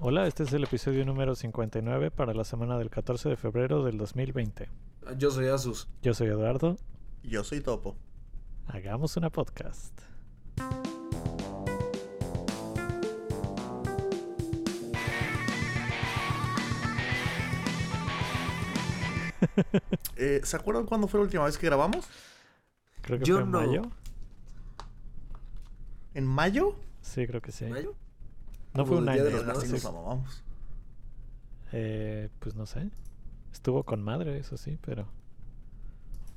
Hola, este es el episodio número 59 para la semana del 14 de febrero del 2020. Yo soy Asus. Yo soy Eduardo. Yo soy Topo. Hagamos una podcast. Eh, ¿Se acuerdan cuándo fue la última vez que grabamos? Creo que Yo fue en no. mayo. ¿En mayo? Sí, creo que sí. ¿Mayo? No fue un Día de año. los ¿no? Nos. Eh, pues no sé. Estuvo con madre, eso sí, pero...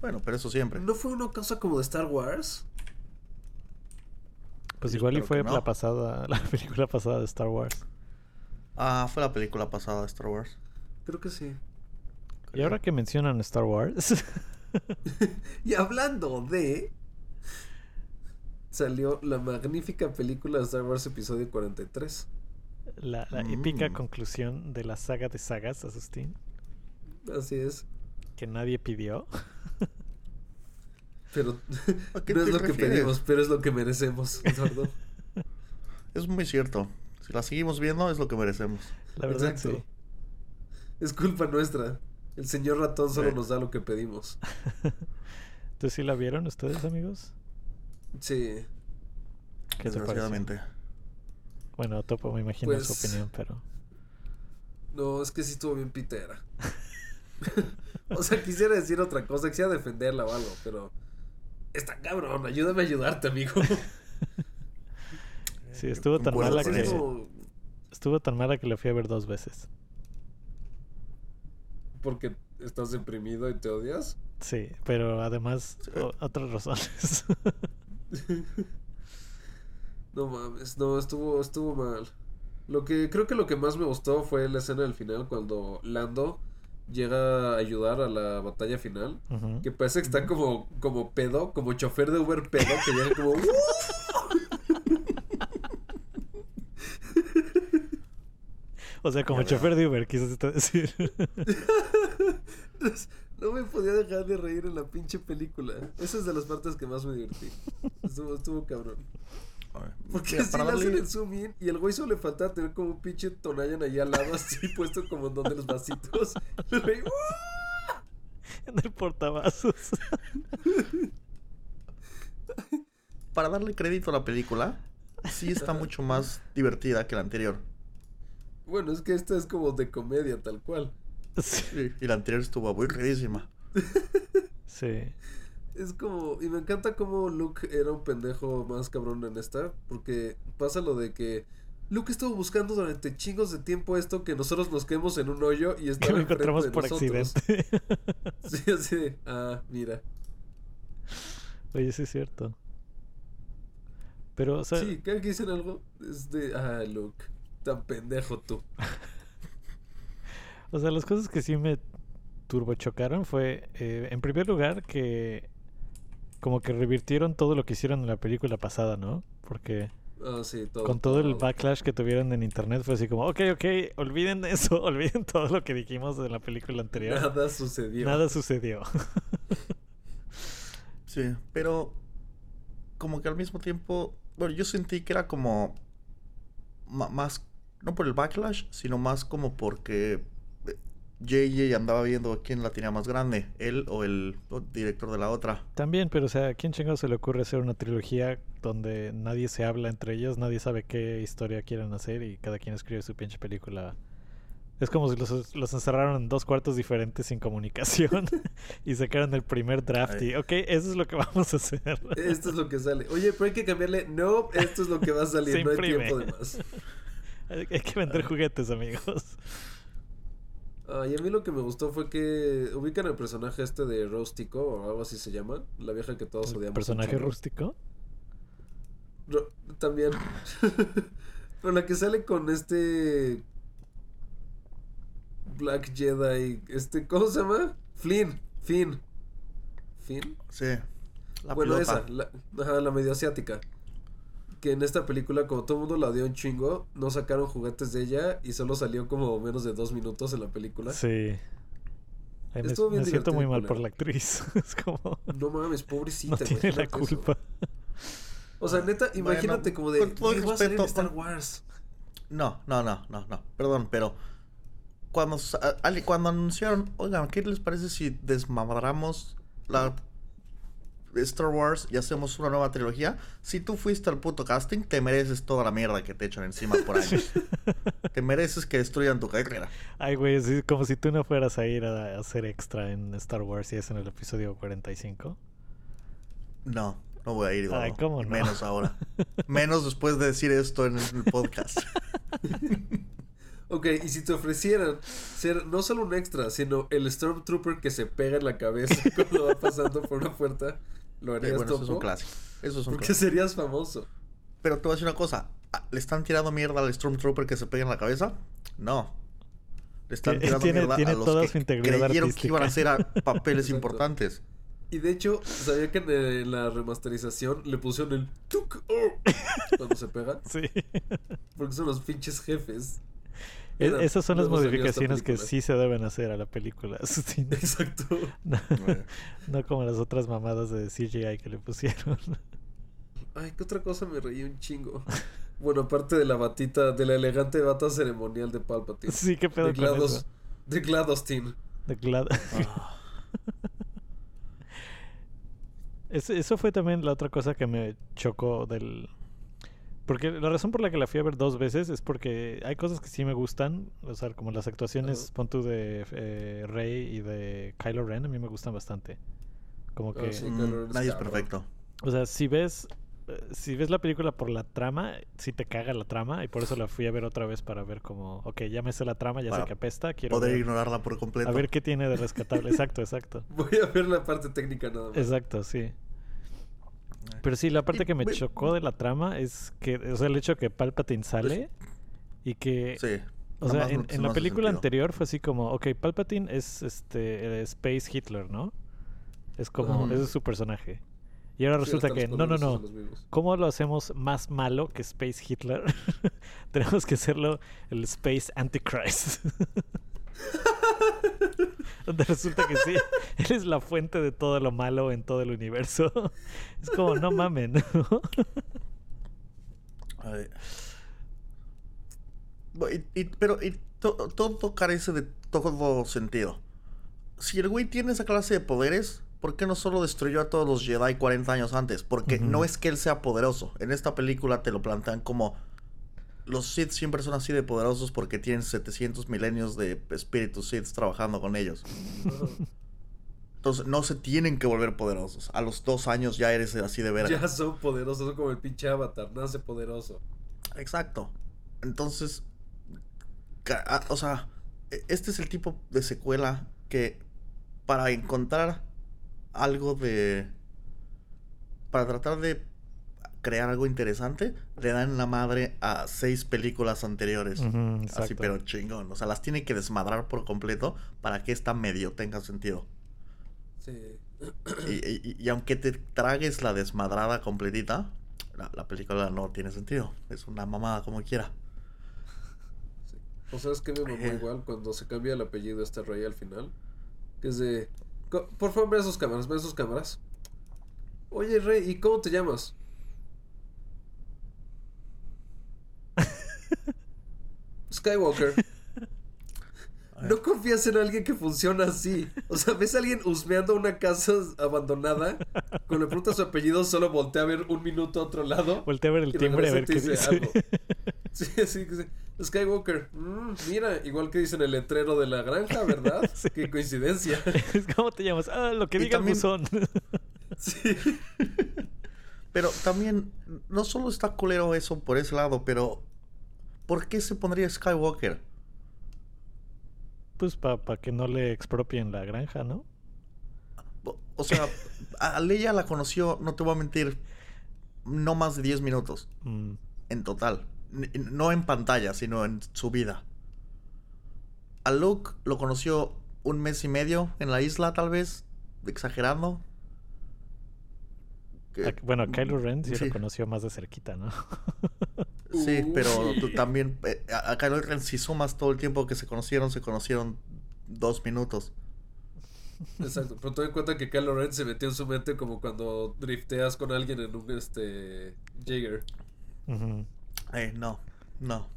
Bueno, pero eso siempre. ¿No fue una cosa como de Star Wars? Pues Yo igual y fue no. la pasada, la película pasada de Star Wars. Ah, fue la película pasada de Star Wars. Creo que sí. Y ahora que mencionan Star Wars, Y hablando de... Salió la magnífica película de Star Wars Episodio 43. la, la Mm. épica conclusión de la saga de sagas, Asustín, Así es. que nadie pidió. Pero ¿A qué no es lo que pedimos, pero es lo que merecemos, Eduardo. Es muy cierto. Si la seguimos viendo, es lo que merecemos. La verdad, Exacto. sí. Es culpa nuestra. El señor ratón solo Sí. nos da lo que pedimos. ¿Entonces sí la vieron ustedes, amigos? Sí. ¿Qué? Desgraciadamente. Bueno, Topo me imagino su Pues- opinión, pero... No, es que sí estuvo bien pitera. o sea, quisiera decir otra cosa, quisiera defenderla o algo, pero... Está cabrón, ayúdame a ayudarte, amigo. Sí, estuvo tan mala que... Eso. Estuvo tan mala que la fui a ver dos veces. porque estás deprimido y te odias. Sí, pero además Sí. otras razones. No mames, no, estuvo, estuvo mal. Lo que creo que lo que más me gustó fue la escena del final cuando Lando llega a ayudar a la batalla final. Que parece que está como, como pedo, como chofer de Uber pedo, que llega como... O sea, como chofer de Uber, quisiste decir. No me podía dejar de reír en la pinche película. Esa es de las partes que más me divertí. Estuvo, estuvo cabrón. Porque mira, si para le hacen el zoom in y el güey solo le falta tener como un pinche Tonayan ahí al lado, así puesto como en donde los vasitos. El güey, "Uh". en el portavasos. para darle crédito a la película, sí está mucho más divertida que la anterior. Bueno, es que esta es como de comedia, tal cual. sí. Sí, y la anterior estuvo aburridísima. sí. Es como, y me encanta como Luke era un pendejo más cabrón en esta, porque pasa lo de que Luke estuvo buscando durante chingos de tiempo esto que nosotros nos quedemos en un hoyo y Que estaba lo enfrente encontramos de por nosotros. accidente. Sí, así de, ah, mira. Oye, sí es cierto. Pero, o sea, Sí, cada que dicen algo es de, ah, Luke, tan pendejo tú. O sea, las cosas que sí me turbochocaron fue, eh, en primer lugar, que como que revirtieron todo lo que hicieron en la película pasada, ¿no? Porque Ah, sí, todo. con todo el backlash que tuvieron en internet fue así como, ok, ok, olviden eso, olviden todo lo que dijimos de la película anterior. Nada sucedió. Nada sucedió. Sí, pero como que al mismo tiempo, bueno, yo sentí que era como ma- más, no por el backlash, sino más como porque JJ andaba viendo quién la tenía más grande, él o el director de la otra. También, pero o sea, ¿a quién chingados se le ocurre hacer una trilogía donde nadie se habla entre ellos, nadie sabe qué historia quieren hacer y cada quien escribe su pinche película? Es como si los, los encerraron en dos cuartos diferentes sin comunicación y sacaron el primer draft y, ok, eso es lo que vamos a hacer. Esto es lo que sale. Oye, pero hay que cambiarle. No, esto es lo que va a salir. No hay tiempo de más. Hay que vender juguetes, amigos. Ah, y a mí lo que me gustó fue que ubican el personaje este de Rostico o algo así se llama. La vieja que todos ¿El odiamos. personaje chingo. rústico? También. Pero la que sale con este. Black Jedi. Este, ¿cómo se llama? Flynn. Finn. ¿Finn? Sí. La bueno, pilota. esa. La, ajá, la medio asiática. Que en esta película, como todo el mundo la odió un chingo, no sacaron juguetes de ella y solo salió como menos de dos minutos en la película. Sí. Ay, me Estuvo bien me siento muy mal por la actriz. es como... No mames, No pobrecita. tiene la eso. culpa. O sea, neta, Bueno, imagínate como de. con todo el "Güey, va a salir en respeto, Star Wars. No, no, no, no, no. Perdón, pero cuando, cuando anunciaron, oigan, ¿qué les parece si desmadramos la Star Wars y hacemos una nueva trilogía? Si tú fuiste al puto casting, te mereces toda la mierda que te echan encima por años. te mereces que destruyan tu carrera. Ay, güey, es como si tú no fueras a ir a hacer extra en Star Wars y es en el episodio 45. No, no voy a ir. Ay. ¿cómo no? Menos ahora. Menos después de decir esto en el podcast. Ok, y si te ofrecieran ser no solo un extra, sino el Stormtrooper que se pega en la cabeza cuando va pasando por una puerta, ¿lo Eh, harías bueno, eso es un clásico. Eso es un Porque clásico. serías famoso. Pero te voy a decir una cosa. ah, ¿Le están tirando mierda al Stormtrooper que se pega en la cabeza? No. Le están tirando tiene- mierda tiene a los toda que su integridad creyeron que iban a hacer artística. a papeles Exacto. importantes. Y de hecho, ¿sabía que en, en la remasterización le pusieron el tuk oh, cuando se pegan? Sí. Porque son los pinches jefes. E- Esas son las modificaciones que sí se deben hacer a la película. Exacto. no, Bueno. no como las otras mamadas de CGI que le pusieron. Ay, ¿qué otra cosa me reí un chingo? Bueno, aparte de la batita, de la elegante bata ceremonial de Palpatine. Sí, qué pedo de GLaDOS, eso. de GLaDOS De Glad- Ah, Eso, eso fue también la otra cosa que me chocó del... Porque la razón por la que la fui a ver dos veces es porque hay cosas que sí me gustan, o sea, como las actuaciones, Ajá. pon tú de eh, Rey y de Kylo Ren, a mí me gustan bastante. Como Ah, que, sí. mm, nadie es perfecto. o sea, si ves, si ves la película por la trama, sí te caga la trama y por eso la fui a ver otra vez para ver como, ok, ya me sé la trama, ya Para sé que apesta, quiero Poder ver, ignorarla por completo. a ver qué tiene de rescatable. exacto, exacto. Voy a ver la parte técnica nada más. Exacto, sí. Pero sí, la parte Y, que me chocó de la trama es que, o sea, el hecho que Palpatine sale y que, Sí. o sea, en, no- en no la película sentido. anterior fue así como, ok, Palpatine es este el Space Hitler, ¿no? Es como, ese es su personaje. Y ahora resulta que, no, no, no. ¿cómo lo hacemos más malo que Space Hitler? Tenemos que hacerlo el Space Antichrist. Donde resulta que sí, él es la fuente de todo lo malo en todo el universo. Es como, no mamen. ¿no? Ay. Bu- y- y- pero y to- todo carece de todo sentido. Si el güey tiene esa clase de poderes, ¿por qué no solo destruyó a todos los Jedi 40 años antes? Porque no es que él sea poderoso. En esta película te lo plantean como los Sith siempre son así de poderosos porque tienen 700 milenios de espíritus Sith trabajando con ellos. Entonces no se tienen que volver poderosos. A los dos años ya eres así de verga. Ya son poderosos, son como el pinche avatar, nace poderoso. Exacto. Entonces, o sea, e- este es el tipo de secuela que para encontrar algo de... Para tratar de crear algo interesante, le dan la madre a seis películas anteriores. Así, pero chingón. O sea, las tiene que desmadrar por completo para que esta medio tenga sentido. Sí. Y, y- y aunque te tragues la desmadrada completita, la, la película no tiene sentido. Es una mamada como quiera. sí. ¿O sabes qué me mamó Eh. igual cuando se cambia el apellido de este rey al final? Que es de... Por favor, ve sus cámaras, ve sus cámaras. Oye, rey, ¿y cómo te llamas? Skywalker. No confías en alguien que funciona así. O sea, ves a alguien husmeando una casa abandonada. Cuando le preguntas su apellido, solo voltea a ver un minuto a otro lado. Voltea a ver el timbre a ver qué dice. dice Sí, sí, sí. Skywalker. Mm, mira, igual que dice en el letrero de la granja, ¿verdad? Sí. Qué coincidencia. ¿Cómo te llamas? Ah, lo que diga también- buzón. Sí. Pero también, no solo está culero eso por ese lado, pero ¿por qué se pondría Skywalker? Pues para que no le expropien la granja, ¿no? O- sea, a Leia la conoció, no te voy a mentir, no más de 10 minutos Mm, en total. No en pantalla, sino en su vida. A Luke lo conoció un mes y medio en la isla, tal vez, exagerando. Que- bueno, a Kylo Ren sí, sí. lo conoció más de cerquita, ¿no? Sí, pero tú también, eh, a a Kylo Ren, si sumas todo el tiempo que se conocieron, se conocieron dos minutos. Exacto. Pero ten en cuenta que Kylo Ren se metió en su mente como cuando drifteas con alguien en un este Jaeger. Eh, no, no.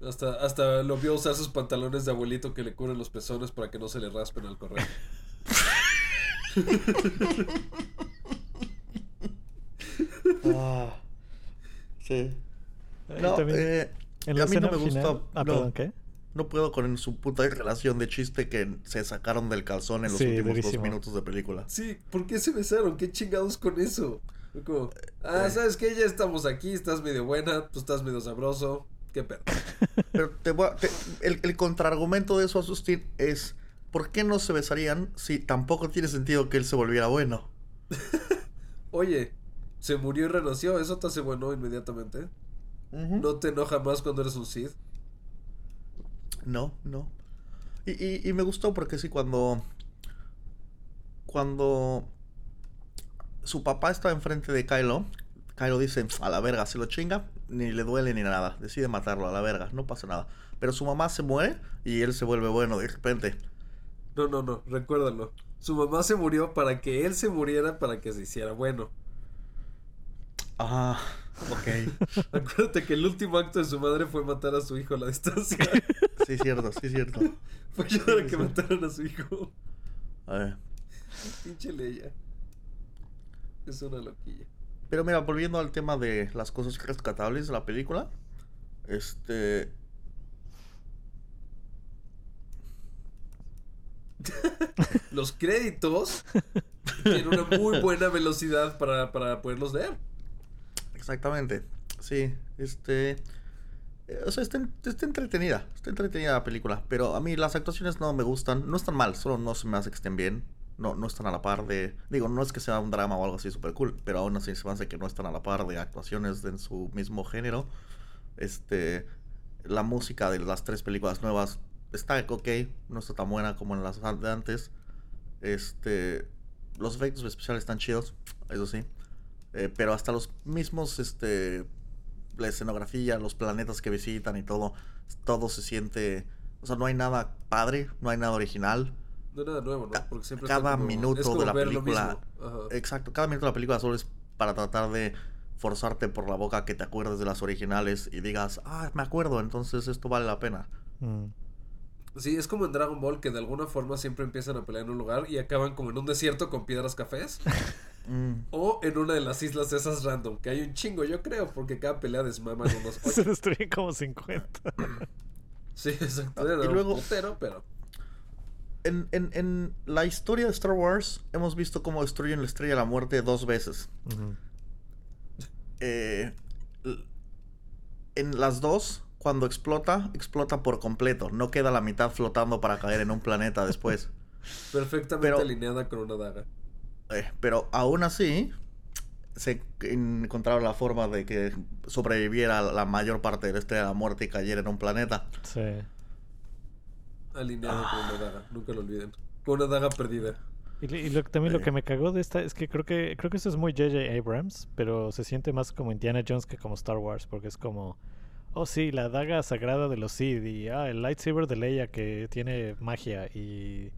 Hasta, hasta lo vio usar sus pantalones de abuelito que le cubren los pezones para que no se le raspen al correr. Ah, sí. No, eh, en la a mí no me final- gustó. Ah, no, perdón, ¿qué? no puedo con su puta relación de chiste que se sacaron del calzón en los Sí, últimos durísimo. dos minutos de película. Sí, ¿por qué se besaron? ¿Qué chingados con eso? Como, ah, Eh. ¿sabes qué? Ya estamos aquí, estás medio buena, tú estás medio sabroso. ¿Qué pedo? Pero te voy a- te- el, el contraargumento de eso, Asustín, es ¿por qué no se besarían si tampoco tiene sentido que él se volviera bueno? Oye, se murió y renació, eso te hace bueno inmediatamente. ¿No te enoja más cuando eres un Sith? No, no. Y, y- y me gustó porque sí, cuando. Cuando. Su papá estaba enfrente de Kylo. Kylo dice: A la verga, se lo chinga. Ni le duele ni nada. Decide matarlo a la verga. No pasa nada. Pero su mamá se muere y él se vuelve bueno de repente. No, no, no, recuérdalo. Su mamá se murió para que él se muriera para que se hiciera bueno. Ah, ok. Acuérdate que el último acto de su madre fue matar a su hijo a la distancia. Sí, cierto, sí, cierto. fue ayudar a que mataran a su hijo. A ver. Pinche Leia. Es una loquilla. Pero mira, volviendo al tema de las cosas rescatables de la película. Este. Los créditos tienen una muy buena velocidad para, para poderlos leer. Exactamente. Sí, este. eh, O sea, está, está entretenida. Está entretenida la película. Pero a mí las actuaciones no me gustan. No están mal, solo no se me hace que estén bien. No, no están a la par de. Digo, no es que sea un drama o algo así súper cool. Pero aún así se me hace que no están a la par de actuaciones en su mismo género. Este. La música de las tres películas nuevas está ok. No está tan buena como en las de antes. Este. Los efectos especiales están chidos. Eso sí. Eh, pero hasta los mismos, este, la escenografía, los planetas que visitan y todo, todo se siente, o sea, no hay nada padre, no hay nada original. No es nada nuevo, ¿no? Porque siempre cada como- minuto es como de la ver lo película- mismo. Exacto, cada minuto de la película solo es para tratar de forzarte por la boca que te acuerdes de las originales y digas, ah, me acuerdo, entonces esto vale la pena. Mm. Sí, es como en Dragon Ball que de alguna forma siempre empiezan a pelear en un lugar y acaban como en un desierto con piedras cafés. Mm, o en una de las islas esas random, que hay un chingo, yo creo, porque cada pelea desmaman unos Se destruyen como 50. Sí, exacto. Ah, y luego- putero, pero. En, en, en la historia de Star Wars hemos visto cómo destruyen la Estrella de la Muerte dos veces. Eh, en las dos, cuando explota, explota por completo. No queda la mitad flotando para caer en un planeta después. Perfectamente Pero- alineada con una daga. Eh, pero aún así, se encontraron la forma de que sobreviviera la mayor parte de la estrella de la muerte y cayera en un planeta. Sí. Alineada con Ah. una daga, nunca lo olviden. Con una daga perdida. Y, y lo, también lo Eh. que me cagó de esta es que creo que creo que eso es muy J.J. Abrams, pero se siente más como Indiana Jones que como Star Wars, porque es como, oh sí, la daga sagrada de los Sith y ah, el lightsaber de Leia que tiene magia y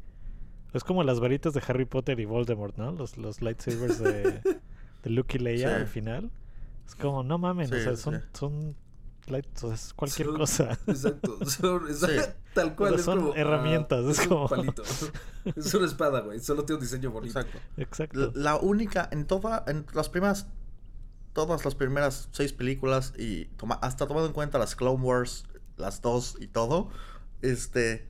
es como las varitas de Harry Potter y Voldemort, ¿no? Los, los lightsabers de, de Luke y Leia Sí. al final. Es como, no mames, o sea, sí. son, son light- o sea, es cualquier Son- cosa. Exacto. Son, Sí. Tal cual. O sea, es son como, ah, herramientas, es un como- palito. Es una espada, güey. Solo tiene un diseño bonito. Exacto. Exacto. La, la única, en toda, en las primeras, todas las primeras seis películas y toma- hasta tomando en cuenta las Clone Wars, las dos y todo, este,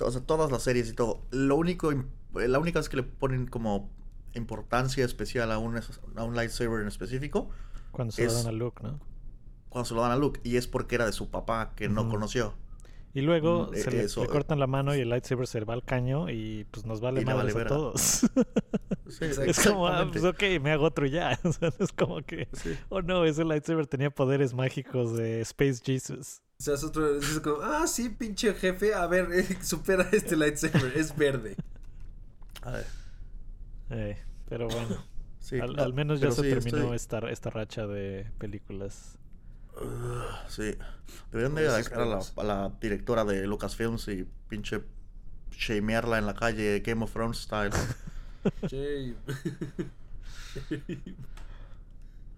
o sea, todas las series y todo, lo único, im- la única vez que le ponen como importancia especial a un, a un lightsaber en específico, Cuando se lo dan a Luke, ¿no? cuando se lo dan a Luke, y es porque era de su papá que no conoció. Y luego Mm, se e- le, le eh. cortan la mano y el lightsaber se va al caño y pues nos vale madres vale a todos. Sí, es como, ah, pues ok, me hago otro ya. O sea, no es como que, Sí. oh no, ese lightsaber tenía poderes mágicos de Space Jesus. O sea, es otro. Es como, ah, sí, pinche jefe. A ver, eh, supera este lightsaber. Es verde. A ver, Eh, pero bueno, sí, al, no, al menos ya se sí, terminó estoy- esta, esta racha de películas. Sí. Deberían de agarrar a la, a la directora de Lucasfilms y pinche shamearla en la calle Game of Thrones style. Che.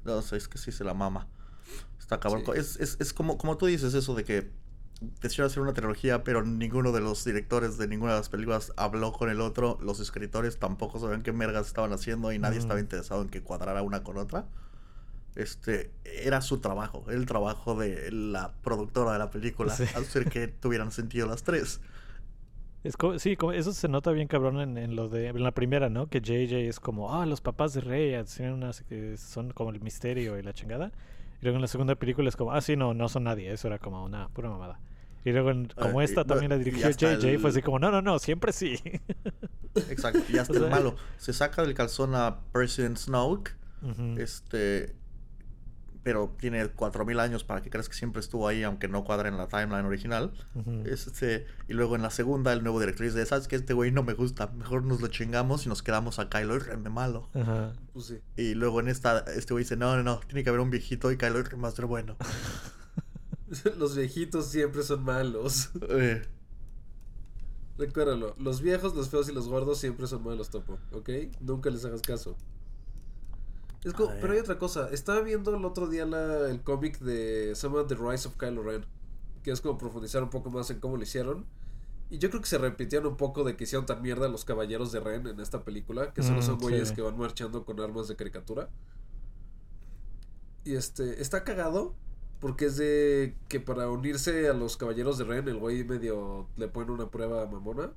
No sé, es que sí se la mama. Está cabrón. Sí. Es, es, es como, como tú dices eso de que decidieron hacer una trilogía, pero ninguno de los directores de ninguna de las películas habló con el otro. Los escritores tampoco sabían qué mergas estaban haciendo y nadie estaba interesado en que cuadrara una con otra. Este, era su trabajo, el trabajo de la productora de la película, hacer que tuvieran sentido las tres. Es sí, como, eso se nota bien cabrón en, lo de en la primera, ¿no? Que JJ es como, ah, los papás de Rey son como el misterio y la chingada. Y luego en la segunda película es como, ah, sí, no, no son nadie. Eso era como una pura mamada. Y luego, como esta también la dirigió JJ, fue así como, no, no, no, siempre sí. Exacto, y hasta el malo. Se saca del calzón a President Snoke. Este pero tiene 4000 años para que creas que siempre estuvo ahí, aunque no cuadra en la timeline original. este, y luego en la segunda, el nuevo director dice: ¿Sabes que Este güey no me gusta, mejor nos lo chingamos y nos quedamos a Kylo Ren de malo. Pues sí. Y luego en esta, este güey dice: No, no, no, tiene que haber un viejito y Kylo Ren más ser bueno. los viejitos siempre son malos. Eh. Recuérdalo, los viejos, los feos y los gordos siempre son malos, Topo, ¿ok? Nunca les hagas caso pero hay otra cosa. Estaba viendo el otro día el cómic de of the Rise of Kylo Ren. Que es como profundizar un poco más en cómo lo hicieron. Y yo creo que se repitieron un poco de que hicieron tan mierda los caballeros de Ren en esta película. Que solo son mm, güeyes que van marchando con armas de caricatura. Y este, está cagado. Porque es de que para unirse a los caballeros de Ren, el güey medio le pone una prueba mamona.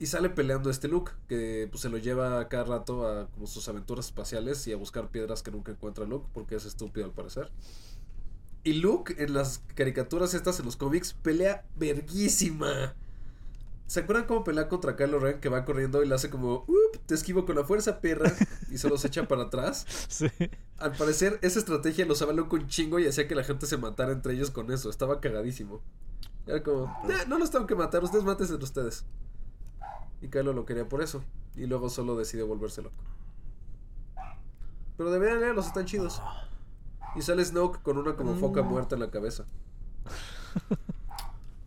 Y sale peleando este Luke, que pues, se lo lleva cada rato a como sus aventuras espaciales y a buscar piedras que nunca encuentra Luke, porque es estúpido al parecer. Y Luke, en las caricaturas estas, en los cómics, pelea verguísima. ¿Se acuerdan cómo pelea contra Kylo Ren que va corriendo y le hace como, Up, te esquivo con la fuerza, perra! Y solo se echa para atrás. Sí. Al parecer, esa estrategia lo usaba Luke un chingo y hacía que la gente se matara entre ellos con eso. Estaba cagadísimo. Era como, eh, no los tengo que matar, ustedes mátense entre ustedes. Y Kylo lo quería por eso. Y luego solo decidió volverse loco. Pero deberían leerlos, están chidos. Y sale Snoke con una como foca mm. muerta en la cabeza.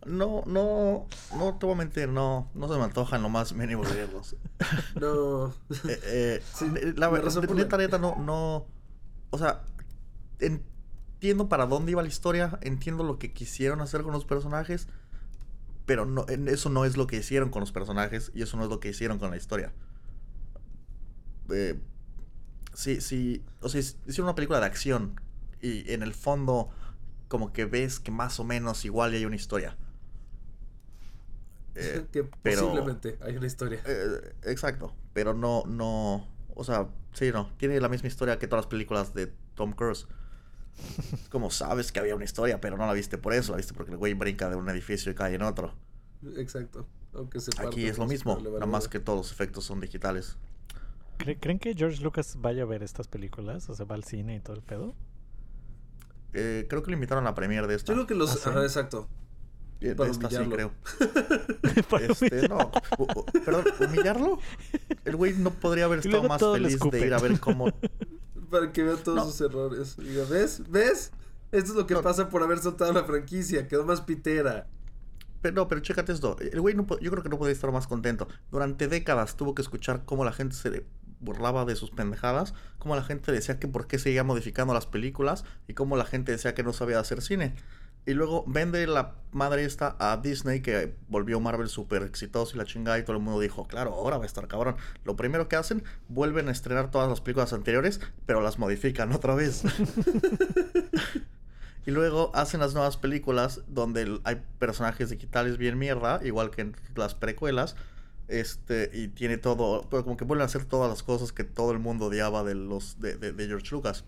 No, no, no te voy a mentir, no, no se me antojan lo más mínimo leerlos. No. eh, eh, la verdad, neta, neta, no, no. O sea, entiendo para dónde iba la historia, entiendo lo que quisieron hacer con los personajes pero no, eso no es lo que hicieron con los personajes y eso no es lo que hicieron con la historia. Eh, sí, sí, o sea, hicieron una película de acción y en el fondo como que ves que más o menos igual hay una historia. Eh, que posiblemente hay una historia. Eh, exacto, pero no, no, o sea, sí, no, tiene la misma historia que todas las películas de Tom Cruise. Como sabes que había una historia, pero no la viste por eso, la viste porque el güey brinca de un edificio y cae en otro. Exacto. Aunque se Aquí es lo mismo, nada más que todos los efectos son digitales. ¿Creen que George Lucas vaya a ver estas películas? O sea, va al cine y todo el pedo. Eh, creo que lo invitaron a la premiere de esta. Yo creo que los. ¿Ah, exacto. De esta sí, creo. este, no. Perdón, ¿humillarlo? El güey no podría haber estado más feliz de ir a ver cómo para que vea todos sus errores. ¿ves? ¿Ves? Esto es lo que pasa por haber soltado la franquicia. Quedó más pitera. Pero no, pero chécate esto. El güey no, yo creo que no podía estar más contento. Durante décadas tuvo que escuchar cómo la gente se burlaba de sus pendejadas, cómo la gente decía que por qué seguía modificando las películas y cómo la gente decía que no sabía hacer cine. Y luego vende la madre esta a Disney, que volvió Marvel súper exitoso y la chingada. Y todo el mundo dijo, claro, ahora va a estar cabrón. Lo primero que hacen, vuelven a estrenar todas las películas anteriores, pero las modifican otra vez. y luego hacen las nuevas películas donde hay personajes digitales bien mierda, igual que en las precuelas. Este, y tiene todo, pero como que vuelven a hacer todas las cosas que todo el mundo odiaba de los de, de George Lucas.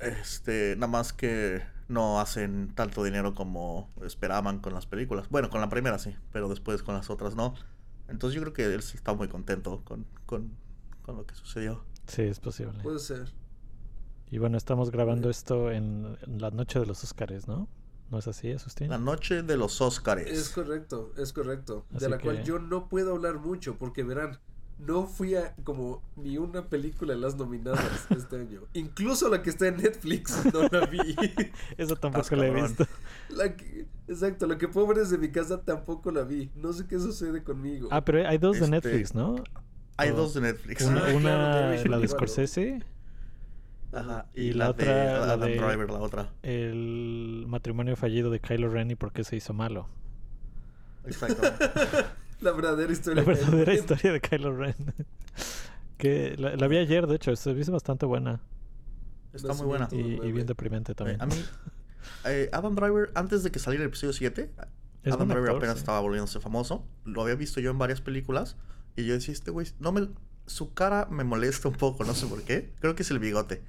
Este, nada más que no hacen tanto dinero como esperaban con las películas. Bueno, con la primera sí, pero después con las otras no. Entonces yo creo que él está muy contento con, con, lo que sucedió. Sí, es posible. Puede ser. Y bueno, estamos grabando esto en, la noche de los Óscares, ¿no? ¿No es así, Asustín? La noche de los Óscares. Es correcto, es correcto. de la cual yo no puedo hablar mucho porque verán, no fui a como ni una película de las nominadas este año. Incluso la que está en Netflix no la vi. Eso tampoco la he visto. exacto, la que puedo ver desde mi casa tampoco la vi. No sé qué sucede conmigo. Ah, pero hay dos de este, Netflix, ¿no? Hay dos de Netflix. Una, la de Scorsese Ajá. Y Y, la la, otra, de la Adam de- Driver, la otra. El matrimonio fallido de Kylo Ren y por qué se hizo malo. Exactamente. La verdadera historia. La de verdadera Kylo Ren. historia de Kylo Ren. que la, la vi ayer, de hecho, se hizo bastante buena. Está muy buena. Y, y bien deprimente Eh, también. a mí, eh, Adam Driver, antes de que saliera el episodio 7, Es Adam Driver actor, apenas sí. estaba volviéndose famoso. Lo había visto yo en varias películas. Y yo decía, este güey, no me... Su cara me molesta un poco, no sé por qué. Creo que es el bigote.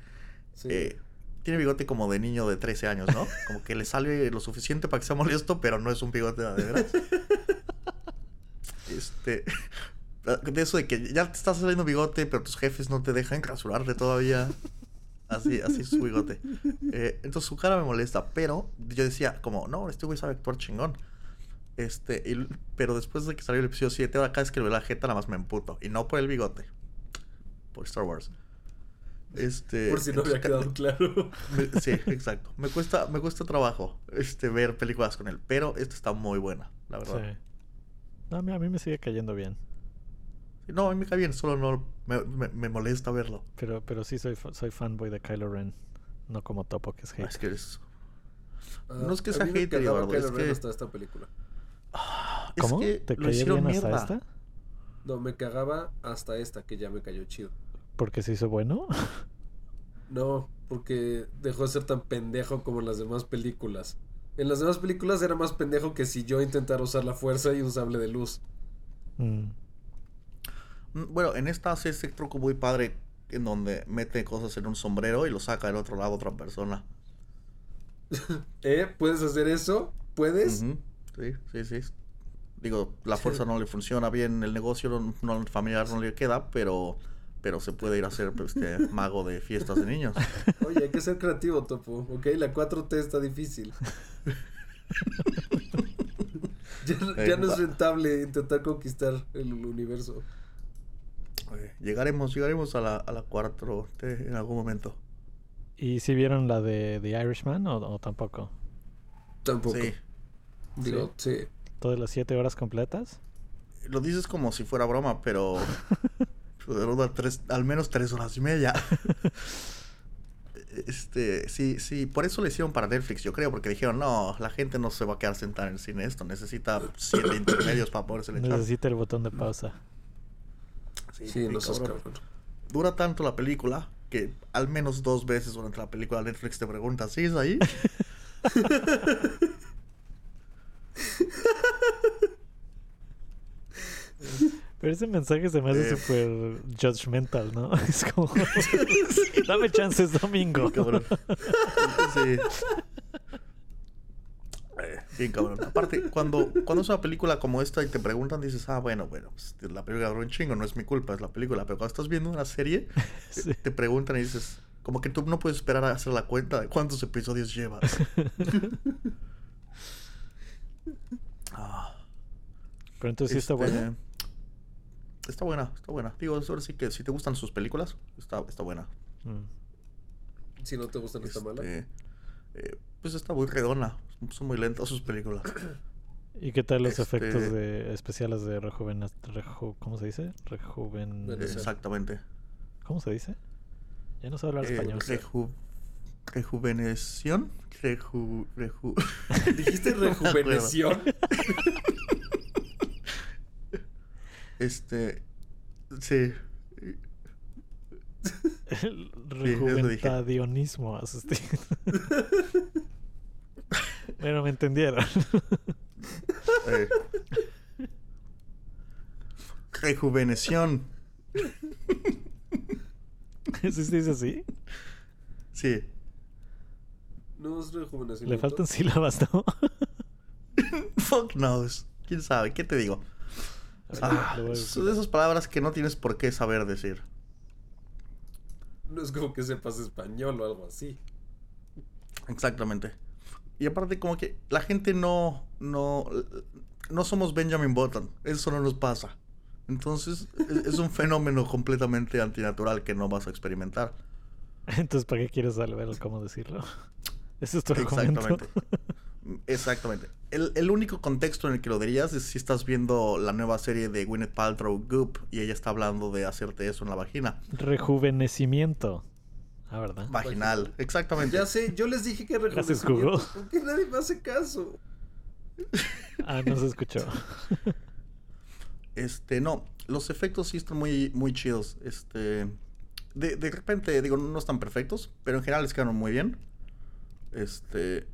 Sí. Eh, tiene bigote como de niño de 13 años, ¿no? Como que le sale lo suficiente para que sea molesto, pero no es un bigote de veras. Este. De eso de que ya te está saliendo bigote, pero tus jefes no te dejan rasurarte todavía. Así, así es su bigote. Eh, entonces su cara me molesta, pero yo decía, como, no, este güey sabe actuar chingón. Este, y- pero después de que salió el episodio 7, ahora cada vez que le veo la jeta, nada más me emputo. Y no por el bigote, por Star Wars. Este, Por si no había quedado claro. me- sí, exacto. Me cuesta, me cuesta trabajo este, ver películas con él, pero esta está muy buena, la verdad. Sí. No, a mí, me sigue cayendo bien. No, a mí me cae bien, solo no me, me- me molesta verlo. Pero, pero sí soy, soy fanboy de Kylo Ren. No como Topo, que es Ah, hate. Es que es, Ah, No es que a sea cagaba Eduardo, Kylo es Ren que- hasta esta película. es ¿Cómo? que ¿Te hicieron bien hasta esta? No, me cagaba hasta esta que ya me cayó chido. Porque se hizo bueno. No, porque dejó de ser tan pendejo como en las demás películas. En las demás películas era más pendejo que si yo intentara usar la fuerza y un sable de luz. Mm. Mm, Bueno, en esta hace este truco muy padre en donde mete cosas en un sombrero y lo saca del otro lado a otra persona. ¿Eh? ¿Puedes hacer eso? ¿Puedes? Sí, sí, sí. Digo, la fuerza no le funciona bien, el negocio no, no- familiar no le queda, pero, pero se puede ir a ser pues, este, mago de fiestas de niños. Oye, hay que ser creativo, Topo. Ok, la 4T está difícil. ya, ya no es rentable intentar conquistar el universo. Llegaremos, llegaremos a la, a la 4T en algún momento. ¿Y si vieron la de The Irishman o, o tampoco? Tampoco. Sí. Digo, sí. ¿Todas las siete horas completas? Lo dices como si fuera broma, pero dura tres- al menos tres horas y media. Este, sí, sí, por eso le hicieron para Netflix, yo creo, porque dijeron, no, la gente no se va a quedar sentada en el cine esto, necesita siete intermedios para poderse echar. Necesita el botón de pausa. Sí, Sí, sí, no seas. Dura tanto la película que al menos dos veces durante la película Netflix te pregunta, ¿sigues ahí? Pero ese mensaje se me hace Eh. súper judgmental, ¿no? Es como, dame chances domingo. Cabrón. Sí. Eh, Bien cabrón. Aparte, cuando, cuando es una película como esta y te preguntan, dices, ah, bueno, bueno, pues, la película duró un chingo, no es mi culpa, es la película. Pero cuando estás viendo una serie, te- Sí. te preguntan y dices, como que tú no puedes esperar a hacer la cuenta de cuántos episodios llevas. Ah, Pero entonces sí está este, bueno. Está buena, está buena. Digo, ahora sí que si te gustan sus películas, está, está buena. Mm. Si no te gustan, está mala. Este, eh, pues está muy redona. Son muy lentas sus películas. ¿Y qué tal los Este- efectos de especiales de rejuven, reju- ¿cómo se dice? Rejuven... Exactamente. ¿Cómo se dice? Ya no sé hablar Eh, español. reju- rejuveneción. Reju, reju... ¿Dijiste rejuveneción? Este. Sí. Rejuventadionismo. asistí. bueno, me entendieron. eh. Rejuveneción. ¿Sí se dice así? Sí. No es rejuvenecimiento. Le faltan sílabas, ¿no? Fuck knows. ¿Quién sabe? ¿Qué te digo? Ah, Lo son de esas palabras que no tienes por qué saber decir. No es como que sepas español o algo así. Exactamente. Y aparte como que la gente no, no, no somos Benjamin Button. Eso no nos pasa. Entonces es, es un fenómeno completamente antinatural que no vas a experimentar. Entonces, ¿para qué quieres saber cómo decirlo? Ese es tu argumento. Exactamente. El, el único contexto en el que lo dirías es si estás viendo la nueva serie de Gwyneth Paltrow, Goop, y ella está hablando de hacerte eso en la vagina. Rejuvenecimiento. Ah, ¿verdad? Vaginal, exactamente. Ya sé, yo les dije que Gracias, reconocimiento. Google. ¿Por qué nadie me hace caso? Ah, no se escuchó. Este, no, los efectos sí están muy, muy chidos. Este, de, de repente, digo, no están perfectos, pero en general les quedaron muy bien. Este,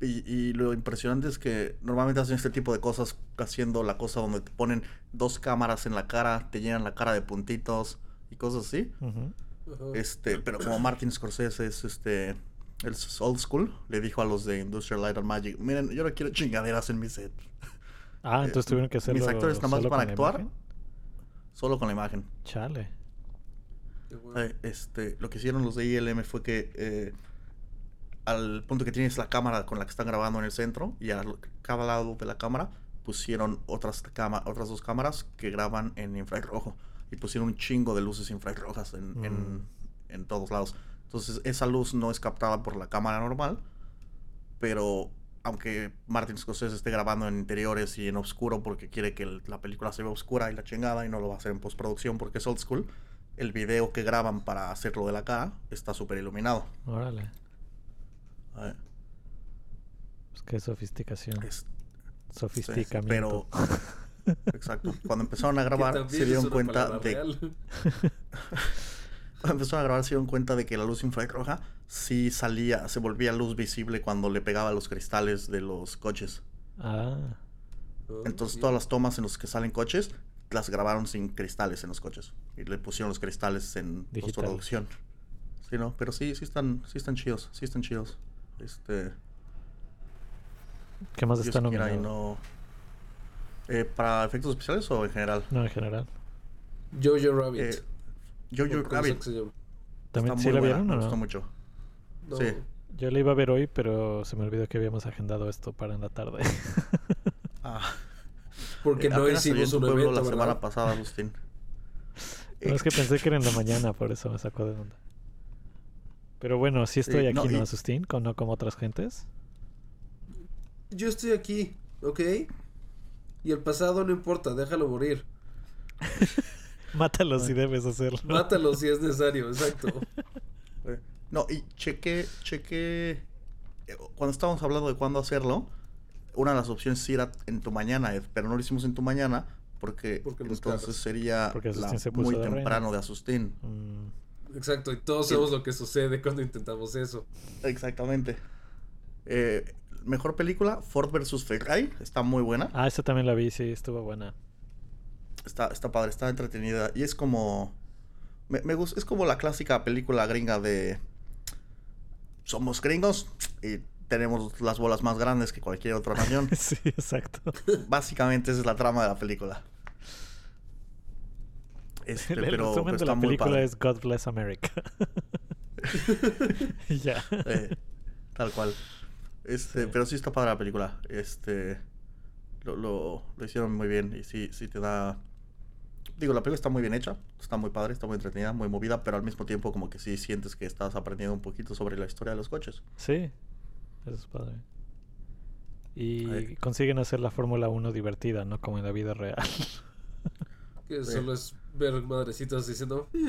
y, y lo impresionante es que normalmente hacen este tipo de cosas haciendo la cosa donde te ponen dos cámaras en la cara, te llenan la cara de puntitos y cosas así. Este, pero como Martin Scorsese es este el old school, le dijo a los de Industrial Light and Magic, miren, yo no quiero chingaderas en mi set, Ah, Eh, entonces tuvieron que hacerlo. mis actores nada más solo van a con la actuar. imagen. solo con la imagen. Chale. Eh, este, lo que hicieron los de ILM fue que eh, al punto que tienes la cámara con la que están grabando en el centro y a cada lado de la cámara pusieron otras otras dos cámaras que graban en infrarrojo y pusieron un chingo de luces infrarrojas en, en- Mm. en todos lados. Entonces esa luz no es captada por la cámara normal, pero aunque Martin Scorsese esté grabando en interiores y en oscuro porque quiere que el- la película se vea oscura y la chingada y no lo va a hacer en postproducción porque es old school, el video que graban para hacerlo de la cara está súper iluminado. Órale. Pues qué sofisticación. es- Sofisticamiento. pero exacto. Cuando empezaron a grabar se dieron cuenta de cuando empezaron a grabar se dieron cuenta de que la luz infrarroja sí salía, se volvía luz visible cuando le pegaba a los cristales de los coches. Ah, Oh, Entonces todas las tomas en los que salen coches las grabaron sin cristales en los coches y le pusieron los cristales en postproducción. Sí, no, pero sí, sí están, sí están chidos, sí están chidos. Este, ¿qué más Dios está quiera nominado? y no. Eh, ¿Para efectos especiales o en general? No, en general. Jojo Rabbit. Eh, Jojo ¿Cómo se Rabbit. ¿También sí la buena, vieron me o gustó no? mucho. No. Sí. Yo la iba a ver hoy, pero se me olvidó que habíamos agendado esto para en la tarde. Ah, Porque eh, no hicimos un pueblo evento, la semana pasada, Agustín. No, es que pensé que era en la mañana, por eso me sacó de onda. Pero bueno, sí estoy aquí, no, ¿no, y- Asustín? Con, no como otras gentes. Yo estoy aquí, ¿ok? Y el pasado no importa, déjalo morir. Mátalo si debes hacerlo. Mátalo si es necesario, exacto. Eh, No, y chequé, chequé. eh, Cuando estábamos hablando de cuándo hacerlo, una de las opciones sí era en tu mañana, Ed, pero no lo hicimos en tu mañana porque, entonces sería Porque Asustín la- se puso muy de reina. temprano de Asustín. Mm, Exacto, y todos Sí. sabemos lo que sucede cuando intentamos eso. Exactamente. Eh, mejor película, Ford vs Ferrari, está muy buena. Ah, esa también la vi, sí, estuvo buena. Está, está padre, está entretenida. Y es como. Me, me gusta, es como la clásica película gringa de. Somos gringos y tenemos las bolas más grandes que cualquier otra nación. sí, exacto. Básicamente esa es la trama de la película. Este, el el pero, resumen pero de la película padre. es God Bless America. Ya. Eh, tal cual. Este, Sí. pero sí está padre la película. Este. Lo, lo, lo hicieron muy bien. Y sí, sí te da. Digo, la película está muy bien hecha. Está muy padre, está muy entretenida, muy movida. Pero al mismo tiempo, como que sí sientes que estás aprendiendo un poquito sobre la historia de los coches. Sí, eso es padre. Y consiguen hacer la Fórmula 1 divertida, ¿no? Como en la vida real. Que solo es ver madrecitas diciendo.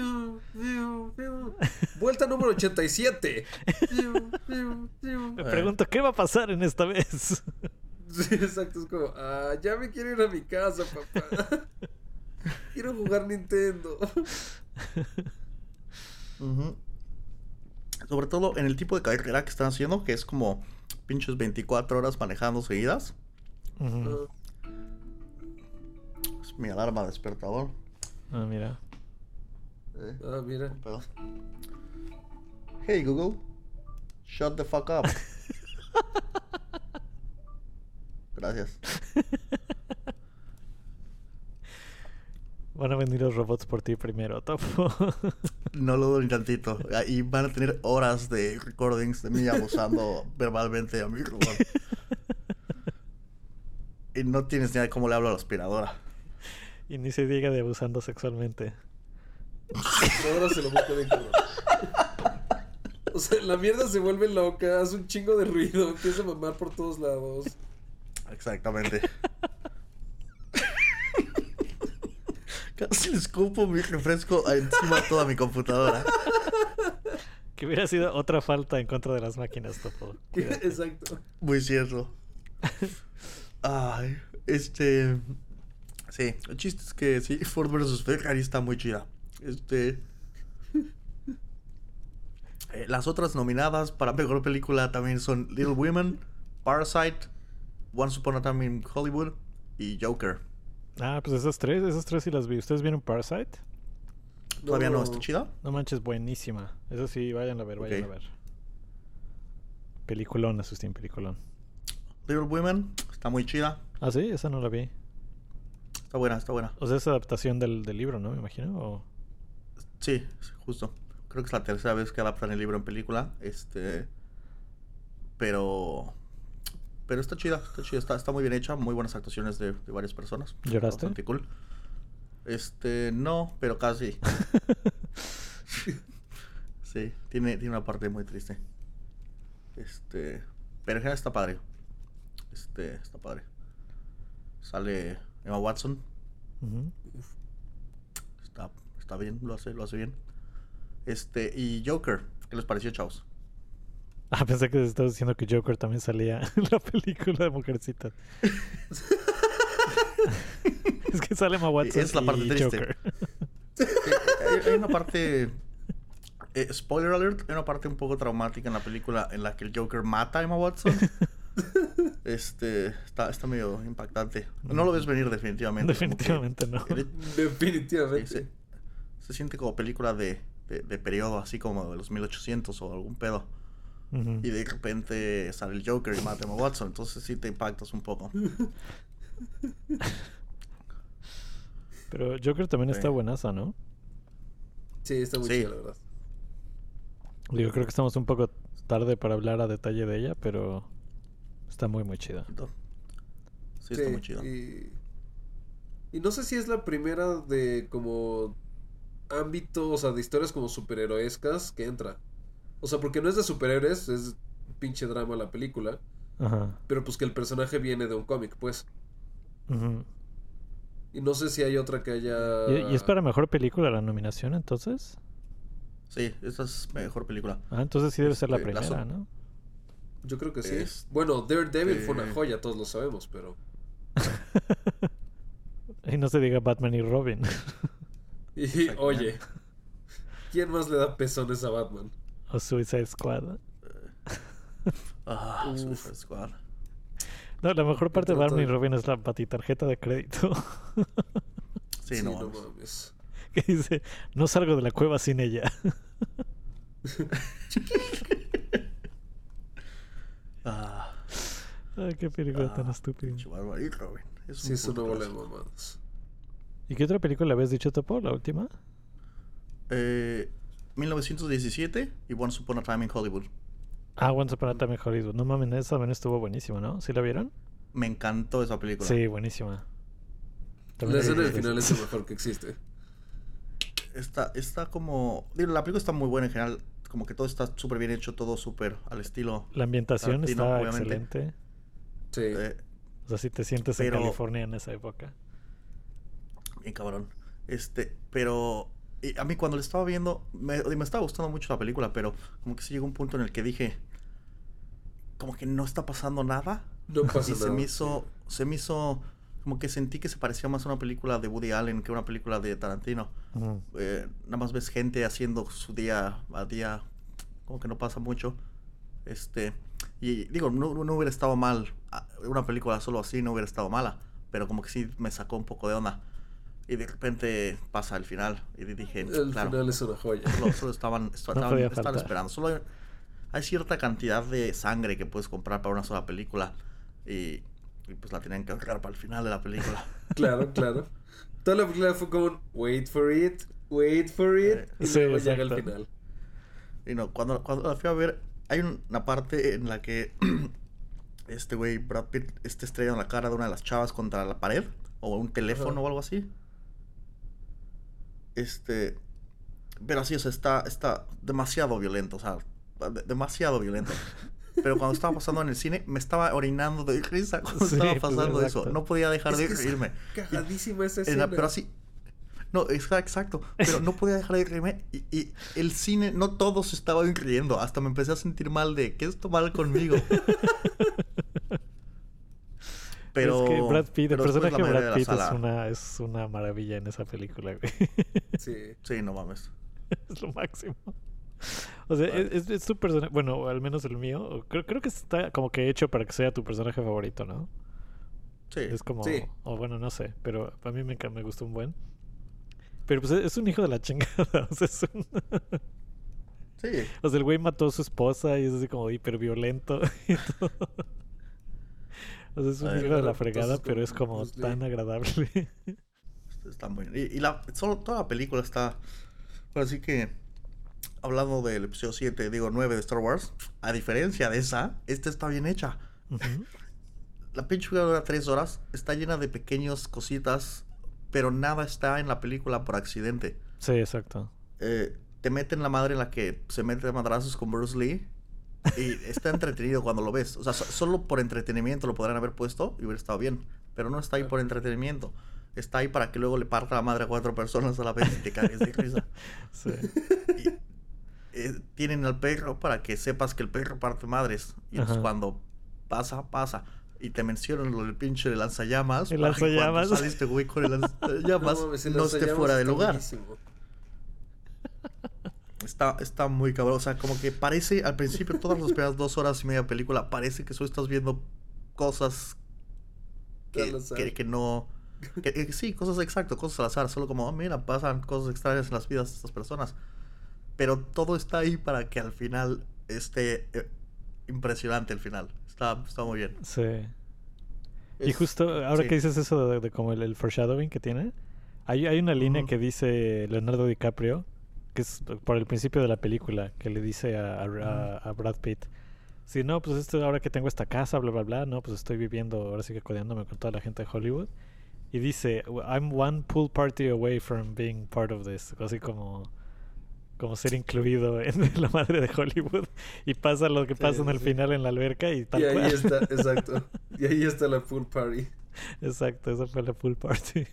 Vuelta número 87 Fiu, fiu, fiu. Me pregunto, ¿qué va a pasar en esta vez? Sí, exacto, es como ah, ya me quiero ir a mi casa, papá Quiero jugar Nintendo. Sobre todo en el tipo de carrera que están haciendo, que es como pinches 24 horas manejando seguidas. Es mi alarma despertador. Ah, mira. Eh, Ah, mira pedo. Hey Google, shut the fuck up. Gracias. Van a venir los robots por ti primero, Topo. No lo dudo ni tantito. Y van a tener horas de recordings de mí abusando verbalmente a mi robot. Y no tienes ni idea de cómo le hablo a la aspiradora. Y ni se diga de abusando sexualmente. Ahora se lo busco bien cabrón. O sea, la mierda se vuelve loca, hace un chingo de ruido, empieza a mamar por todos lados. Exactamente. Casi le escupo mi refresco encima de toda mi computadora. Que hubiera sido otra falta en contra de las máquinas, Topo. Cuídate. Exacto. Muy cierto. Ay, este. Sí, el chiste es que sí, Ford vs Ferrari está muy chida. Este. eh, las otras nominadas para mejor película también son Little Women, Parasite, Once Upon a Time in Hollywood y Joker. Ah, pues esas tres, esas tres sí las vi. ¿Ustedes vieron Parasite? ¿Todavía no, está chida? No manches, buenísima. Eso sí, vayan a ver, vayan a ver. Peliculón, Asustín, peliculón. Little Women está muy chida. Ah, sí, esa no la vi. Está buena, está buena. O sea, es adaptación del, del libro, ¿no? Me imagino. O... Sí, justo. Creo que es la tercera vez que adaptan el libro en película. Este. Pero. Pero está chida, está chida, está, está muy bien hecha, muy buenas actuaciones de, de varias personas. ¿Lloraste? Bastante cool. Este, no, pero casi. sí, tiene, tiene una parte muy triste. Este. Pero en general está padre. Este, está padre. Sale Emma Watson. Está, está bien, lo hace, lo hace bien. Este, y Joker, ¿qué les pareció, chavos? Ah, pensé que estabas diciendo que Joker también salía en la película de Mujercitas. es que sale Emma Watson Es la parte y triste. Joker. Eh, hay, hay una parte. eh, spoiler alert, hay una parte un poco traumática en la película en la que el Joker mata a Emma Watson. Este, está, está medio impactante. No lo ves venir definitivamente. Definitivamente no. Definitivamente. se, se siente como película de, de, de periodo, así como de los 1800 o algún pedo. Y de repente sale el Joker y mata a Watson. Entonces sí te impactas un poco. Pero Joker también está Sí. buenaza, ¿no? Sí, está muy Sí. chida, la verdad. Digo, creo que estamos un poco tarde para hablar a detalle de ella, pero está muy, muy chida. Sí, está muy chido. Y, y no sé si es la primera de como ámbito, o sea, de historias como superheroescas que entra. O sea, porque no es de superhéroes, es pinche drama la película, Ajá. pero pues que el personaje viene de un cómic, pues. Y no sé si hay otra que haya... ¿Y, y es para mejor película la nominación entonces? Sí, esa es mejor película. Ah, entonces sí debe ser la Este, la primera, so- ¿no? Yo creo que sí. Es- Bueno, Daredevil fue una eh, joya, todos lo sabemos, pero... y no se diga Batman y Robin. Y oye, ¿quién más le da pezones a Batman? o Suicide Squad. Ah, Uf. Suicide Squad. No, la mejor parte de Batman y Robin es la patitarjeta de crédito. Sí, no, mames. que dice, no salgo de la cueva sin ella. Ah, Ay, qué película tan ah, estúpida. pinche Batman y Robin. Es Sí, un es una puto bola de clásico. mamadas. ¿Y qué otra película habías dicho, Topo? ¿La última? Eh, 1917 y Once Upon a Time in Hollywood. Ah, Once Upon a Time in Hollywood. No mames, esa también estuvo buenísima, ¿no? ¿Sí la vieron? Me encantó esa película. Sí, buenísima. También La escena del final es lo mejor que existe. Está, está como. digo, la película está muy buena en general. Como que todo está súper bien hecho, todo súper al estilo. La ambientación está obviamente. excelente. Sí. eh, O sea, si te sientes Pero- en California en esa época. bien cabrón. Este, pero. y a mí cuando le estaba viendo. Me, me estaba gustando mucho la película, pero como que sí llegó un punto en el que dije. Como que no está pasando nada. No pasa y nada. se me hizo. Se me hizo. Como que sentí que se parecía más a una película de Woody Allen que a una película de Tarantino. Eh, nada más ves gente haciendo su día a día, como que no pasa mucho. Este, y digo, no, no hubiera estado mal, ah, una película solo así no hubiera estado mala, pero como que sí me sacó un poco de onda. Y de repente pasa el final, y dije, El claro, final es una joya. solo, solo estaban, estaban, podía estaban esperando. Solo hay, hay cierta cantidad de sangre que puedes comprar para una sola película, y, y pues la tenían que ahorrar para el final de la película. Claro, claro. Toda la película fue como un wait for it, wait for it, Eh, y sí, luego llega el final. Y no, cuando, cuando la fui a ver, hay una parte en la que este güey, Brad Pitt, está estrellando la cara de una de las chavas contra la pared, o un teléfono o algo así. Este. Pero así, o sea, está, está demasiado violento, o sea, de- demasiado violento. Pero cuando estaba pasando en el cine, me estaba orinando de risa cuando Sí, estaba pues, pasando eso. No podía dejar Es de que es reírme. En la- escena. pero así. No, exa- exacto. Pero no podía dejar de reírme. Y, y el cine, no todos estaban riendo. Hasta me empecé a sentir mal de, ¿qué está mal conmigo? Pero. es que Brad Pitt, el personaje de Brad Pitt es una, es una maravilla en esa película, güey. Sí. Sí, no mames. es lo máximo. O sea, es, es, es tu personaje, bueno, o al menos el mío, creo, creo que está como que hecho para que sea tu personaje favorito, ¿no? Sí. Es como, Sí. o bueno, no sé, pero a mí me, me gustó un buen. Pero pues es un hijo de la chingada, o sea, es un... Sí. O sea, el güey mató a su esposa y es así como hiper violento y todo. O sea, es un hijo de la fregada, pero es como tan agradable. Está muy bien. Y, y la, solo, toda la película está. Bueno, así que. Hablando del episodio 7, digo 9 de Star Wars. A diferencia de esa, esta está bien hecha. La pinche película dura 3 horas. Está llena de pequeñas cositas. Pero nada está en la película por accidente. Sí, exacto. Eh, te meten la madre en la que se mete madrazos con Bruce Lee. Y está entretenido cuando lo ves. O sea, so- solo por entretenimiento lo podrían haber puesto y hubiera estado bien. Pero no está ahí por entretenimiento. Está ahí para que luego le parta la madre a cuatro personas a la vez y te cagues de risa. Sí. Eh, tienen al perro para que sepas que el perro parte madres. Y entonces cuando pasa, pasa. Y te mencionan lo del pinche de lanzallamas. El para que cuando lanzallamas. sale este güey con el lanzallamas no, mames, el esté lanzallamas fuera de lugar. buenísimo. Está, está muy cabrón. O sea, como que parece, al principio, todas las primeras dos horas y media película, parece que solo estás viendo cosas que, que, que no. que- que sí, cosas exacto, cosas al azar. Solo como, oh, mira, pasan cosas extrañas en las vidas de estas personas. Pero todo está ahí para que al final esté eh, impresionante el final. Está, está muy bien. Sí. Y justo ahora sí. que dices eso de, de como el, el foreshadowing que tiene, hay, hay una línea que dice Leonardo DiCaprio, que es por el principio de la película, que le dice a, a- Brad Pitt, si no, pues esto ahora que tengo esta casa, bla, bla, bla, no, pues estoy viviendo, ahora sí que codeándome con toda la gente de Hollywood. Y dice, I'm one pool party away from being part of this, así como como ser incluido en la madre de Hollywood y pasa lo que Sí, pasa en el sí. final en la alberca y tal Y ahí cual. está, exacto. Y ahí está la pool party. Exacto, esa fue la pool party.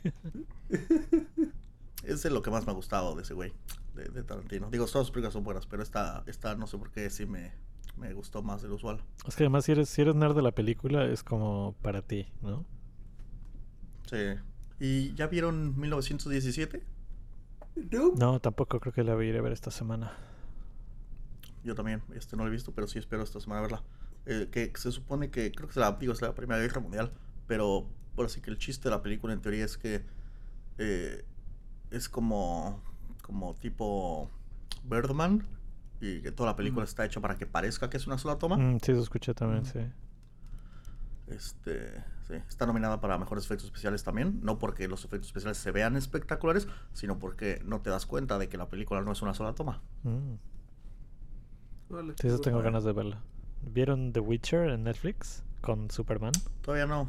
Es de lo que más me ha gustado de ese güey, de, de Tarantino. Digo, todas sus películas son buenas, pero esta, esta no sé por qué sí me, me gustó más de lo usual. Es que además si eres, si eres nerd de la película es como para ti, ¿no? Sí. ¿Y ya vieron 1917? No. No, tampoco creo que la voy a ir a ver esta semana. Yo también, este no lo he visto, pero sí espero esta semana verla. Eh, que se supone que, creo que es la, digo, es la Primera Guerra Mundial, pero por así que el chiste de la película en teoría es que eh, es como, como tipo Birdman y que toda la película Mm. está hecha para que parezca que es una sola toma. Mm, sí, eso escuché también, Mm. sí. Este, sí, está nominada para mejores efectos especiales también, no porque los efectos especiales se vean espectaculares, sino porque no te das cuenta de que la película no es una sola toma. Mm, Vale. Sí, eso tengo bueno. ganas de verla. ¿Vieron The Witcher en Netflix? Con Superman. Todavía no.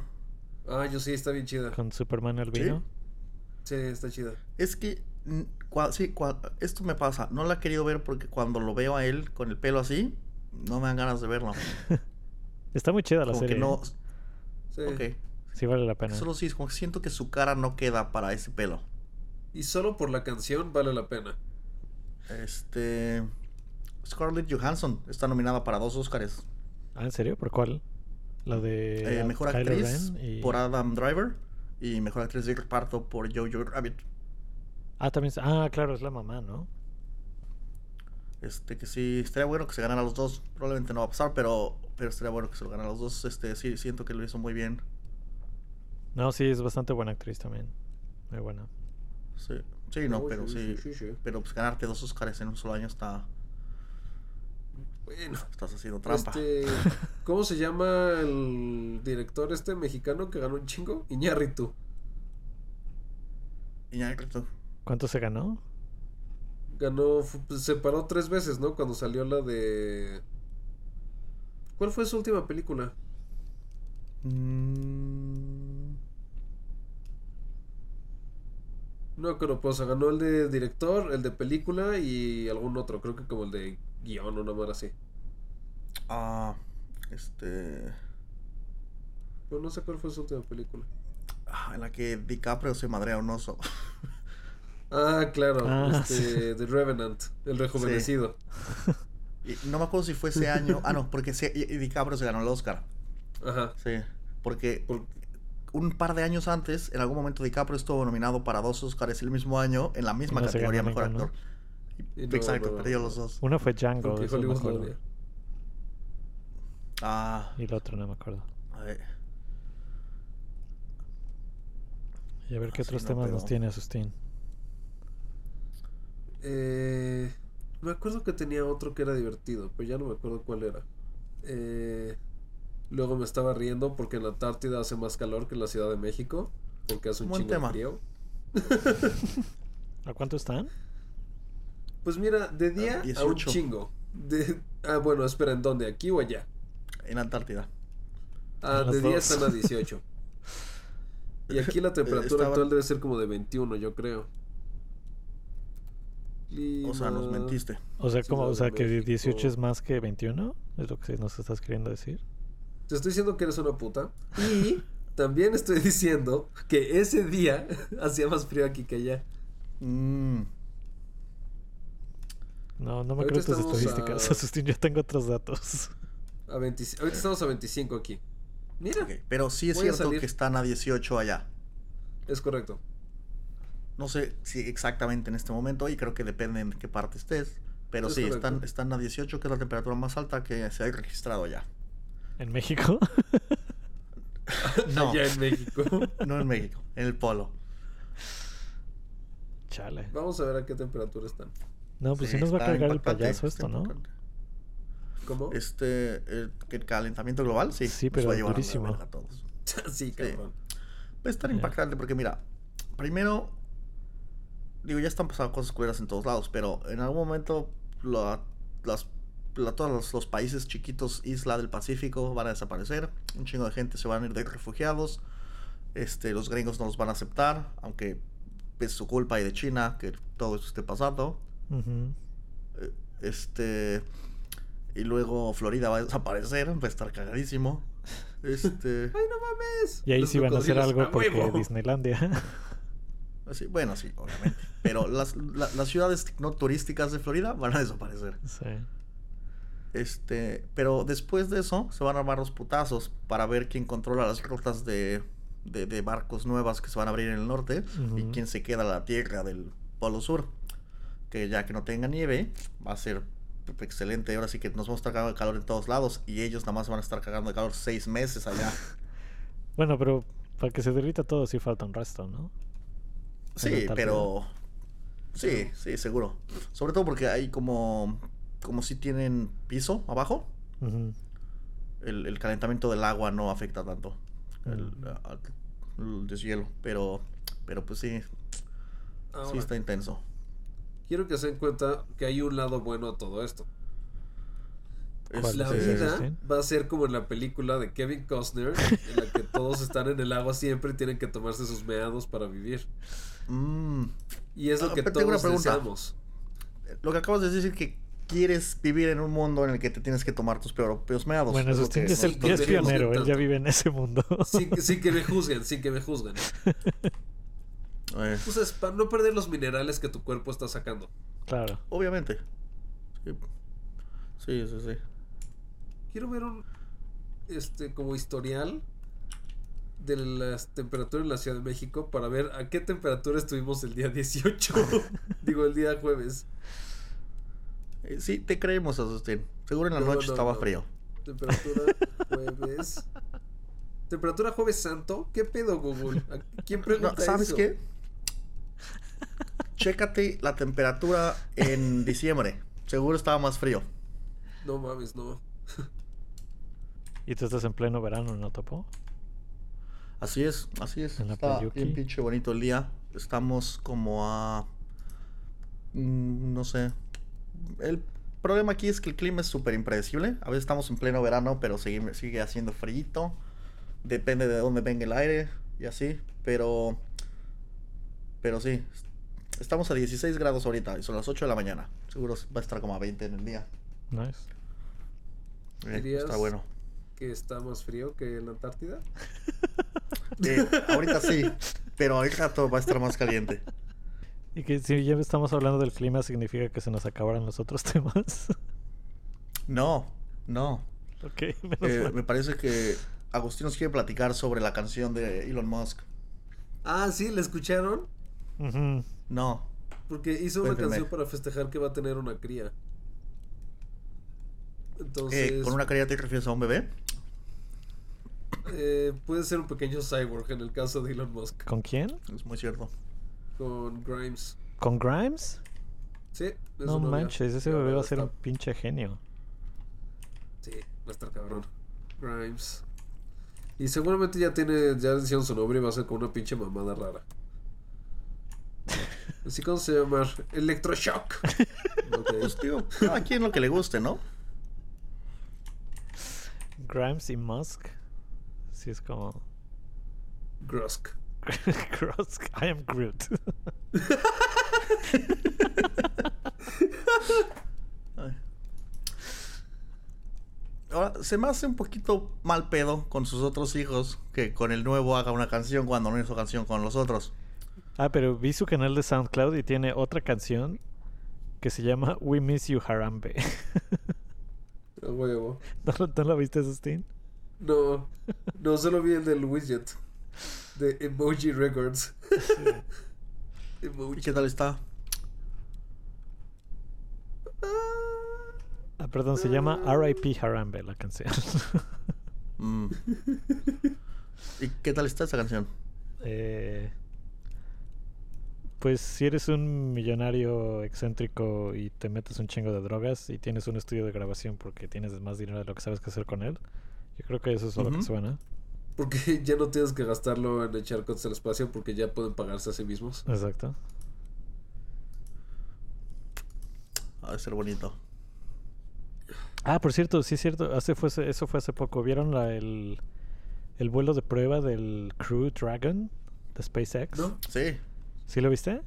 Ah, yo sí, está bien chida. Con Superman albino. Sí, está chida. Es que, mm, cua- sí, cua- esto me pasa. No la he querido ver porque cuando lo veo a él con el pelo así, no me dan ganas de verlo. Está muy chida la Como serie. que no. ¿eh? Sí. Ok. Sí vale la pena. Solo sí, es como que siento que su cara no queda para ese pelo. Y solo por la canción vale la pena. Este. Scarlett Johansson está nominada para dos Oscars. Ah, ¿en serio? ¿Por cuál? La de Eh, mejor Kylo actriz Ren y... por Adam Driver y mejor actriz de reparto por Jojo Rabbit. Ah, también... Ah, claro, es la mamá, ¿no? Este, que sí, estaría bueno que se ganara los dos. Probablemente no va a pasar, pero, pero estaría bueno que se lo ganara los dos. Este, sí, siento que lo hizo muy bien. No, sí, es bastante buena actriz también. Muy buena. Sí, sí, no, pero sí. sí, sí. Pero pues ganarte dos Oscars en un solo año está. Bueno. Estás haciendo trampa. Este, ¿Cómo se llama el director este mexicano que ganó un chingo? Iñárritu. Y ya, correcto. ¿Cuánto se ganó? Ganó, pues, se paró tres veces, ¿no? Cuando salió la de... ¿Cuál fue su última película? Mm, No creo, pues ganó el de director, el de película y algún otro, creo que como el de guion o una madre así. ah, este. Pero no sé cuál fue su última película. ah, en la que DiCaprio se madrea a un oso. Ah, claro. Ah, este, The Revenant, el rejuvenecido. No me acuerdo si fue ese año. Ah, no, porque se, y- y DiCaprio se ganó el Oscar. Ajá. Sí. Porque Por- un par de años antes, en algún momento DiCaprio estuvo nominado para dos Oscars el mismo año en la misma No categoría mejor actor. No, Exacto, no, perdió no. los dos. Uno fue Django, eso me acuerdo. Ah, Y el otro no me acuerdo. a ver. Y a ver qué Ah, otros no, temas nos tiene Asustín. Eh, me acuerdo que tenía otro que era divertido, pero ya no me acuerdo cuál era. Eh, luego me estaba riendo porque en la Antártida hace más calor que en la Ciudad de México, porque hace un Buen chingo de tema. frío. ¿A cuánto están? Pues mira, de día a un 18. chingo. De, ah, bueno, espera, ¿en dónde? ¿Aquí o allá? En Antártida. Ah, de día están a 18. Y aquí la temperatura Estaba- actual debe ser como de 21, yo creo. O sea, nos mentiste. O sea, como, o sea que 18 México. es más que 21, es lo que nos estás queriendo decir. Te estoy diciendo que eres una puta. Y también estoy diciendo que ese día hacía más frío aquí que allá. Mm, No, no me Ahorita creo tus estadísticas, a- Asustín, yo tengo otros datos. A 20 ahorita estamos a 25 aquí. Mira, ok, Pero sí es cierto que están a 18 allá. es correcto. No sé si exactamente en este momento y creo que depende en qué parte estés. Pero Es sí, correcto. están, están a 18, que es la temperatura más alta que se ha registrado ya. ¿En México? No, Allá en México. no en México, en el polo. Chale. Vamos a ver a qué temperatura están. No, pues sí, Sí, nos va a cargar el payaso esto, ¿no? ¿Cómo? Este, el, que el calentamiento global, sí. Sí, pero va a llevar a la durísimo. a todos. sí, cabrón. Va a estar Ya. impactante porque mira, primero, digo, ya están pasando cosas culeras en todos lados, pero en algún momento la- las, la- todos los, los países chiquitos, isla del Pacífico, van a desaparecer. Un chingo de gente se van a ir de refugiados. Este, los gringos no los van a aceptar, aunque es su culpa y de China que todo esto esté pasando. Este. Y luego Florida va a desaparecer, va a estar cagadísimo. Este. ¡Ay, no mames! Y ahí Los sí van a hacer algo ¡a porque! Disneylandia. así, bueno, sí, obviamente. Pero las, la- las ciudades no turísticas de Florida van a desaparecer. sí. Este. Pero después de eso, se van a armar los putazos para ver quién controla las rutas de, de, de barcos nuevas que se van a abrir en el norte y quién se queda a la tierra del Polo Sur. Que ya que no tenga nieve, va a ser excelente. Ahora sí que nos vamos a estar cagando de calor en todos lados y ellos nada más van a estar cagando de calor seis meses allá. Bueno, pero para que se derrita todo sí falta un resto, ¿no? Sí, pero. Sí, sí, seguro. Sobre todo porque hay como. Como si tienen piso abajo. El, el calentamiento del agua no afecta tanto. El, deshielo. Pero. Pero pues sí. Ahora, Sí está intenso. quiero que se den cuenta que hay un lado bueno a todo esto. ¿Cuál La es ese, vida va a ser como en la película de Kevin Costner, en la que todos están en el agua siempre y tienen que tomarse sus meados para vivir. Mm, Y es lo Ah, que todos deseamos. Lo que acabas de decir es que quieres vivir en un mundo en el que te tienes que tomar tus propios meados. Bueno, Es que- es, el, es pionero, él ya vive en ese mundo. Sin, que- sin que me juzguen, sin que me juzguen. Entonces, para no perder los minerales que tu cuerpo está sacando. claro. obviamente. Sí. sí, sí, sí. Quiero ver un este como historial de las temperaturas en la Ciudad de México para ver a qué temperatura estuvimos el día 18. Digo, el día jueves. Eh, Sí, te creemos, Asustín. Seguro en la No, noche no, estaba no. frío. Temperatura jueves. Temperatura jueves santo. ¿Qué pedo, Google? ¿A ¿Quién No, pregunta ¿Sabes eso? qué? Chécate la temperatura en diciembre. Seguro estaba más frío. No mames, no. Y tú estás en pleno verano, ¿no, Topo? Así es, así es. En la Está bien pinche bonito el día. Estamos como a... mm, No sé. El problema aquí es que el clima es súper impredecible. A veces estamos en pleno verano, pero sigue, sigue haciendo frío. Depende de dónde venga el aire y así. Pero... Pero sí. Estamos a 16 grados ahorita y son las 8 de la mañana. Seguro va a estar como a 20 en el día. Nice. Eh, está bueno. Que está más frío que en la Antártida. Eh, ahorita sí, pero al rato va a estar más caliente. Y que si ya estamos hablando del clima, significa que se nos acabaron los otros temas. No, no. ok, menos Eh, mal. me parece que Agustín nos quiere platicar sobre la canción de Elon Musk. Ah, sí, ¿la escucharon? No. Porque hizo una canción para festejar que va a tener una cría. Eh, Entonces, ¿Con una carilla te refieres a un bebé? Eh, puede ser un pequeño cyborg en el caso de Elon Musk. ¿Con quién? Es muy cierto. Con Grimes. ¿Con Grimes? Sí, es No manches, ese bebé va a ser un pinche genio. Sí, va a estar cabrón. Grimes. Y seguramente ya tiene, ya hicieron su nombre y va a ser con una pinche mamada rara. Así como se llama Electroshock. Ok. Pues a quien lo que le guste, ¿no? Grimes y Musk. Sí, es como. Grusk. Grosk. I am Groot. Ahora, se me hace un poquito mal pedo con sus otros hijos que con el nuevo haga una canción cuando no hizo canción con los otros. ah, pero vi su canal de SoundCloud y tiene otra canción que se llama We Miss You Harambe. ¿No, ¿No lo viste, Sustin? No, no, solo vi el del widget. De Emoji Records. ¿Y Emoji. qué tal está? Ah, perdón, se llama R.I.P. Harambe la canción. Mm. ¿Y qué tal está esa canción? Eh, pues si eres un millonario excéntrico y te metes un chingo de drogas y tienes un estudio de grabación porque tienes más dinero de lo que sabes qué hacer con él, yo creo que eso es lo que suena. Porque ya no tienes que gastarlo en echar coches al espacio porque ya pueden pagarse a sí mismos. Exacto. Ha de ser bonito. Ah, por cierto, sí es cierto, hace fue, eso fue hace poco. ¿Vieron la- el, el vuelo de prueba del Crew Dragon de SpaceX? ¿No? Sí. ¿Sí lo viste?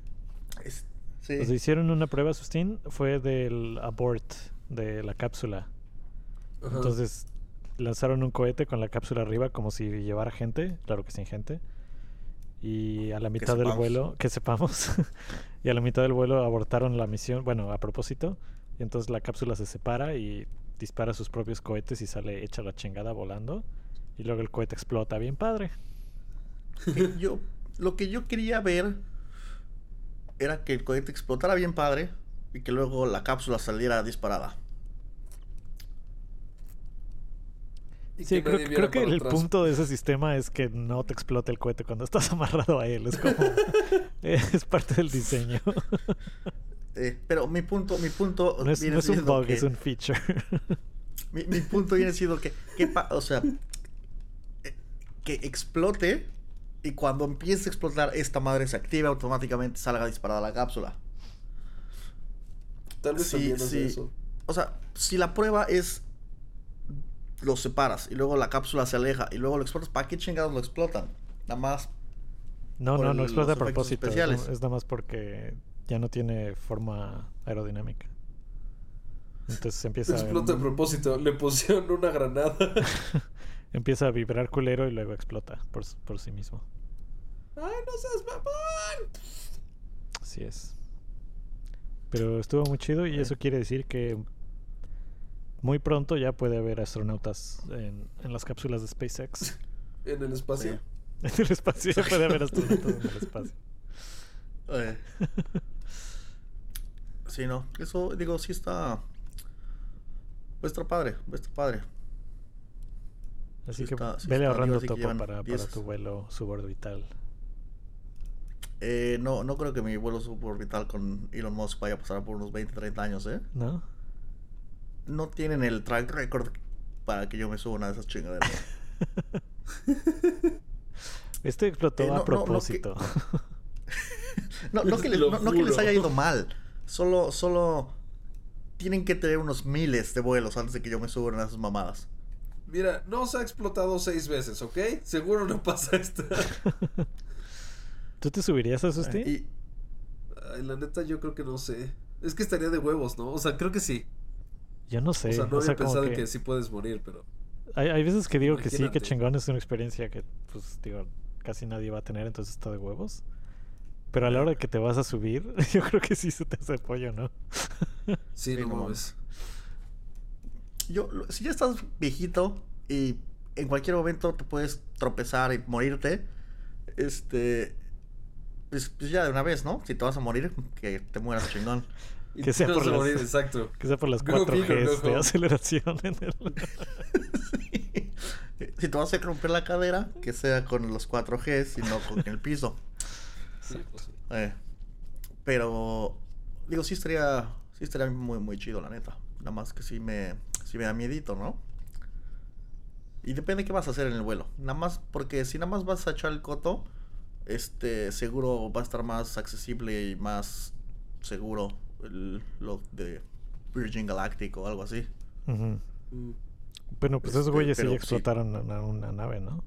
Es- sí. Hicieron una prueba, Sustín, fue del abort de la cápsula. Ajá. Entonces lanzaron un cohete con la cápsula arriba como si llevara gente, claro que sin gente. Y a la mitad del sepamos. vuelo, que sepamos, y a la mitad del vuelo abortaron la misión, bueno, a propósito. Y entonces la cápsula se separa y dispara sus propios cohetes y sale hecha la chingada volando. Y luego el cohete explota, bien padre. Yo, lo que yo quería ver era que el cohete explotara bien padre y que luego la cápsula saliera disparada. Sí, que creo, que el atrás. punto de ese sistema es que no te explote el cohete cuando estás amarrado a él. Es como. es parte del diseño. Eh, pero mi punto, mi punto No es, viene no es un bug, que- es un feature. mi, mi punto viene siendo que, que pa- o sea, eh, que explote y cuando empiece a explotar esta madre se active automáticamente salga disparada la cápsula. Tal vez sí. eso. O sea, si la prueba es lo separas y luego la cápsula se aleja y luego lo explotas, ¿para qué chingados lo explotan? Nada más No, no, el- no explota a propósito. Es, especiales. no- es nada más porque ya no tiene forma aerodinámica. Entonces empieza a, Explota a propósito. Le pusieron una granada. empieza a vibrar culero y luego explota por, por sí mismo. ¡Ay, no seas mamón! Así es. Pero estuvo muy chido y eso quiere decir que muy pronto ya puede haber astronautas en, en las cápsulas de SpaceX. En el espacio. Sí. En el espacio ya puede haber astronautas en el espacio. Eh, sí, no. Eso, digo, sí está. Estar padre, estar padre. Así Sí que está- sí vele está, ahorrando digo, topo para, para tu vuelo suborbital. Eh, no, no creo que mi vuelo suborbital con Elon Musk vaya a pasar por unos 20, 30 años, ¿eh? ¿No? No tienen el track record para que yo me suba una de esas chingaderas. Este explotó Eh, no, a no, no, que- propósito. No, no, que les, que haya ido mal. Solo, solo tienen que tener unos miles de vuelos antes de que yo me suba una de esas mamadas. Mira, no se ha explotado seis veces, ¿ok? Seguro no pasa esto. ¿Tú te subirías a Susti? Y Ay, la neta, yo creo que no sé. Es que estaría de huevos, ¿no? O sea, creo que sí. Yo no sé. o sea, no o sea, había como pensado en que- que sí puedes morir, pero. Hay, hay veces que digo que sí, que chingón es una experiencia que, pues, digo, casi nadie va a tener, entonces está de huevos. Pero a la hora que te vas a subir, yo creo que sí se te hace pollo, ¿no? Sí, Sí, no mames. Yo, si ya estás viejito y en cualquier momento te puedes tropezar y morirte, este. Pues, pues ya de una vez, ¿no? Si te vas a morir, que te mueras chingón. Que sea por las- morir, exacto. Que sea por las Go 4 big or go Gs de home. aceleración en el... si te vas a romper la cadera, que sea con los 4Gs y no con el piso. Sí, pues sí. Eh, pero, digo, sí estaría, sí estaría muy, muy chido, la neta. Nada más que sí me, sí me da miedito, ¿no? Y depende qué vas a hacer en el vuelo. Nada más, porque si nada más vas a echar el coto, este, seguro va a estar más accesible y más seguro el- lo de Virgin Galactic o algo así. Mm. Bueno, pues esos Este, güeyes sí ya sí. explotaron una, una nave, ¿no?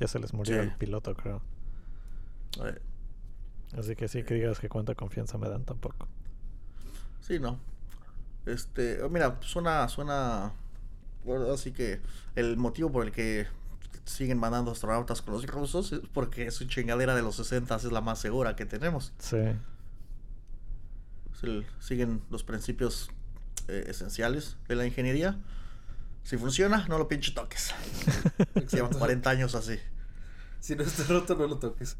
Ya se les murió Sí. el piloto, creo. Eh, Así que sí, que digas que cuánta confianza me dan tampoco. Sí, no. Este, oh, mira, suena, suena. Bueno, así que el motivo por el que siguen mandando astronautas con los rusos es porque su chingadera de los 60 es la más segura que tenemos. Sí. Siguen los principios eh, esenciales de la ingeniería. Si funciona, no lo pinche toques. Llevan Exacto. 40 años así. Si no está roto, no lo toques.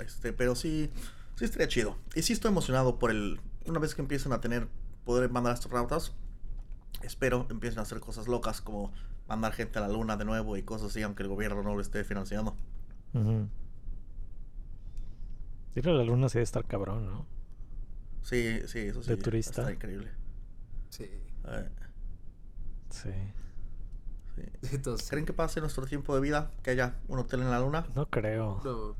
Este, pero sí, sí estaría chido. Y sí estoy emocionado por el. Una vez que empiecen a tener poder mandar astronautas, espero empiecen a hacer cosas locas como mandar gente a la luna de nuevo y cosas así, aunque el gobierno no lo esté financiando. Ujú. Ir a la luna sí debe estar cabrón, ¿no? Sí, sí, eso sí. De turista. Está increíble. Sí. Eh, Sí. sí. Entonces, ¿Creen que pase nuestro tiempo de vida que haya un hotel en la luna? No creo. no,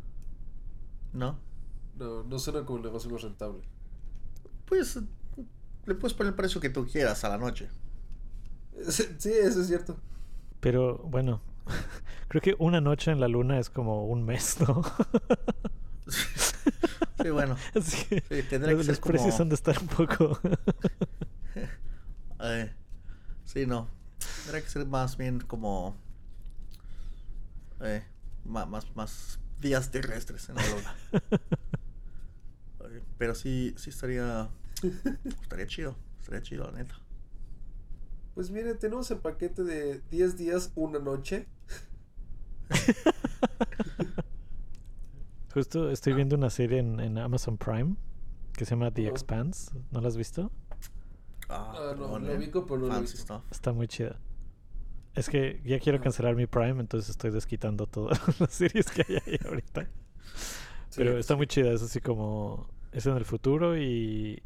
¿No? no, no suena como el negocio más rentable. Pues le puedes poner el precio que tú quieras a la noche. Sí, eso es cierto. Pero bueno, creo que una noche en la luna es como un mes, ¿no? Sí, bueno. Así que Sí, tendría que los, ser los precios como- han de estar un poco... Eh, sí, no. Tendría que ser más bien como. Eh, más, más días terrestres en la luna. Eh, Pero sí, sí estaría. Estaría chido. Estaría chido, la neta. Pues mire, tenemos el paquete de 10 días, una noche. Justo estoy viendo una serie en, en Amazon Prime que se llama The. Expanse. ¿No la has visto? Ah, no, perdón, lo eh. ubico, pero no visto. stuff. Está muy chida. Es que ya quiero Ah. cancelar mi Prime, entonces estoy desquitando todas las series que hay ahí ahorita. Sí, Pero está muy chida, es así como... Es en el futuro y...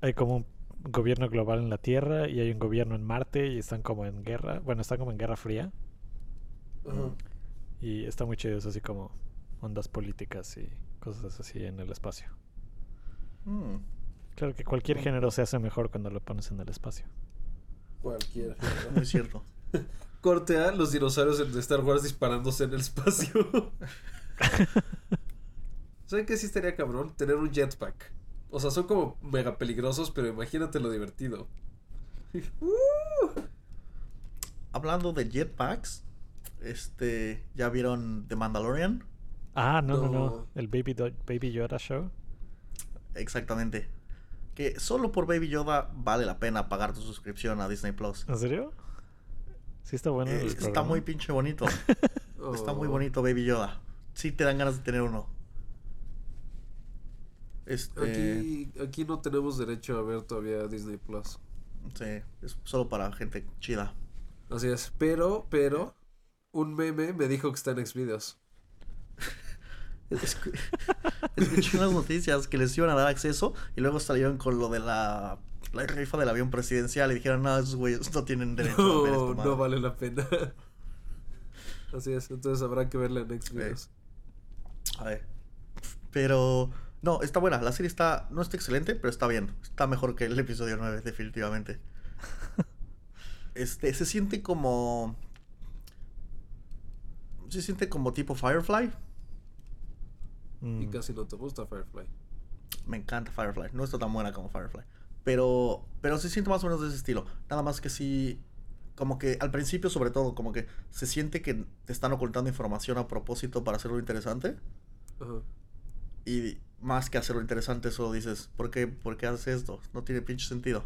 Hay como un gobierno global en la Tierra y hay un gobierno en Marte y están como en guerra. Bueno, están como en guerra fría. Y está muy chido, es así como ondas políticas y cosas así en el espacio. Mm, Claro que cualquier género se hace mejor cuando lo pones en el espacio. Cualquiera. muy cierto. Corte A, los dinosaurios de Star Wars disparándose en el espacio. ¿Saben qué sí estaría cabrón? Tener un jetpack. O sea, son como mega peligrosos, pero imagínate lo divertido. Hablando de jetpacks, este. ¿Ya vieron The Mandalorian? Ah, no, no, no. No. El Baby, Do- Baby Yoda Show. Exactamente. Que solo por Baby Yoda vale la pena pagar tu suscripción a Disney Plus. ¿En serio? Sí está bueno. Eh, el está programa. muy pinche bonito. Está muy Oh. bonito Baby Yoda. Sí te dan ganas de tener uno. Este, Aquí, aquí no tenemos derecho a ver todavía Disney Plus. sí, es solo para gente chida. Así es. Pero, pero, un meme me dijo que está en Xvideos. Escu- Escuché unas noticias que les iban a dar acceso y luego salieron con lo de la, la rifa del avión presidencial y dijeron, no, esos güeyes no tienen derecho a ver esta madre". no vale la pena. Así es, entonces habrá que verla en Xvideos. A ver. Pero, no, está buena. La serie está, no está excelente, pero está bien. Está mejor que el episodio 9, definitivamente. Este, se siente como... Se siente como tipo Firefly. Y Mm. casi no te gusta Firefly. Me encanta Firefly. No está tan buena como Firefly. Pero, pero se siente más o menos de ese estilo. Nada más que sí, como que al principio sobre todo, como que se siente que te están ocultando información a propósito para hacerlo interesante. Ajá. Y más que hacerlo interesante, solo dices, ¿por qué, ¿por qué haces esto? No tiene pinche sentido.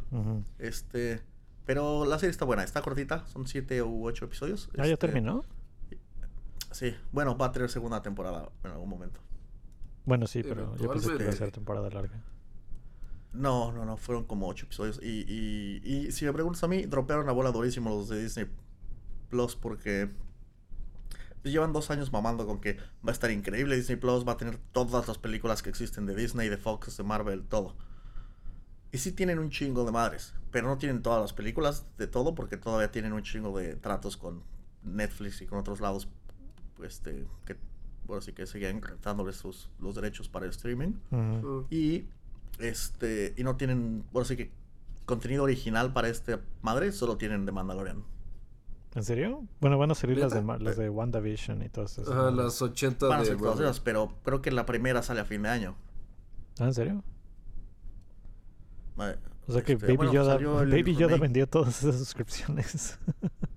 Este. Pero la serie está buena, está cortita, son siete u ocho episodios. Ah, ya Este, terminó. Sí, bueno, va a tener segunda temporada en algún momento. Bueno, sí, pero yo pensé que iba a ser temporada larga. No, no, no, fueron como ocho episodios. Y, y, y si me preguntas a mí, dropearon la bola durísimo los de Disney Plus porque pues, llevan dos años mamando con que va a estar increíble. Disney Plus va a tener todas las películas que existen de Disney, de Fox, de Marvel, todo. Y sí tienen un chingo de madres, pero no tienen todas las películas de todo porque todavía tienen un chingo de tratos con Netflix y con otros lados, este, que, bueno, sí que siguen dándoles sus, los derechos para el streaming. Y este y no tienen, bueno, sí que contenido original para este madre, solo tienen de Mandalorian. ¿En serio? Bueno, van a salir las de, las de WandaVision y todas esas. Ajá, las 80 Van a de todas esas, pero creo que la primera sale a fin de año. Ah, ¿en serio? Eh, O sea que este, Baby bueno, Yoda, salió el Baby Yoda remake. vendió todas esas suscripciones.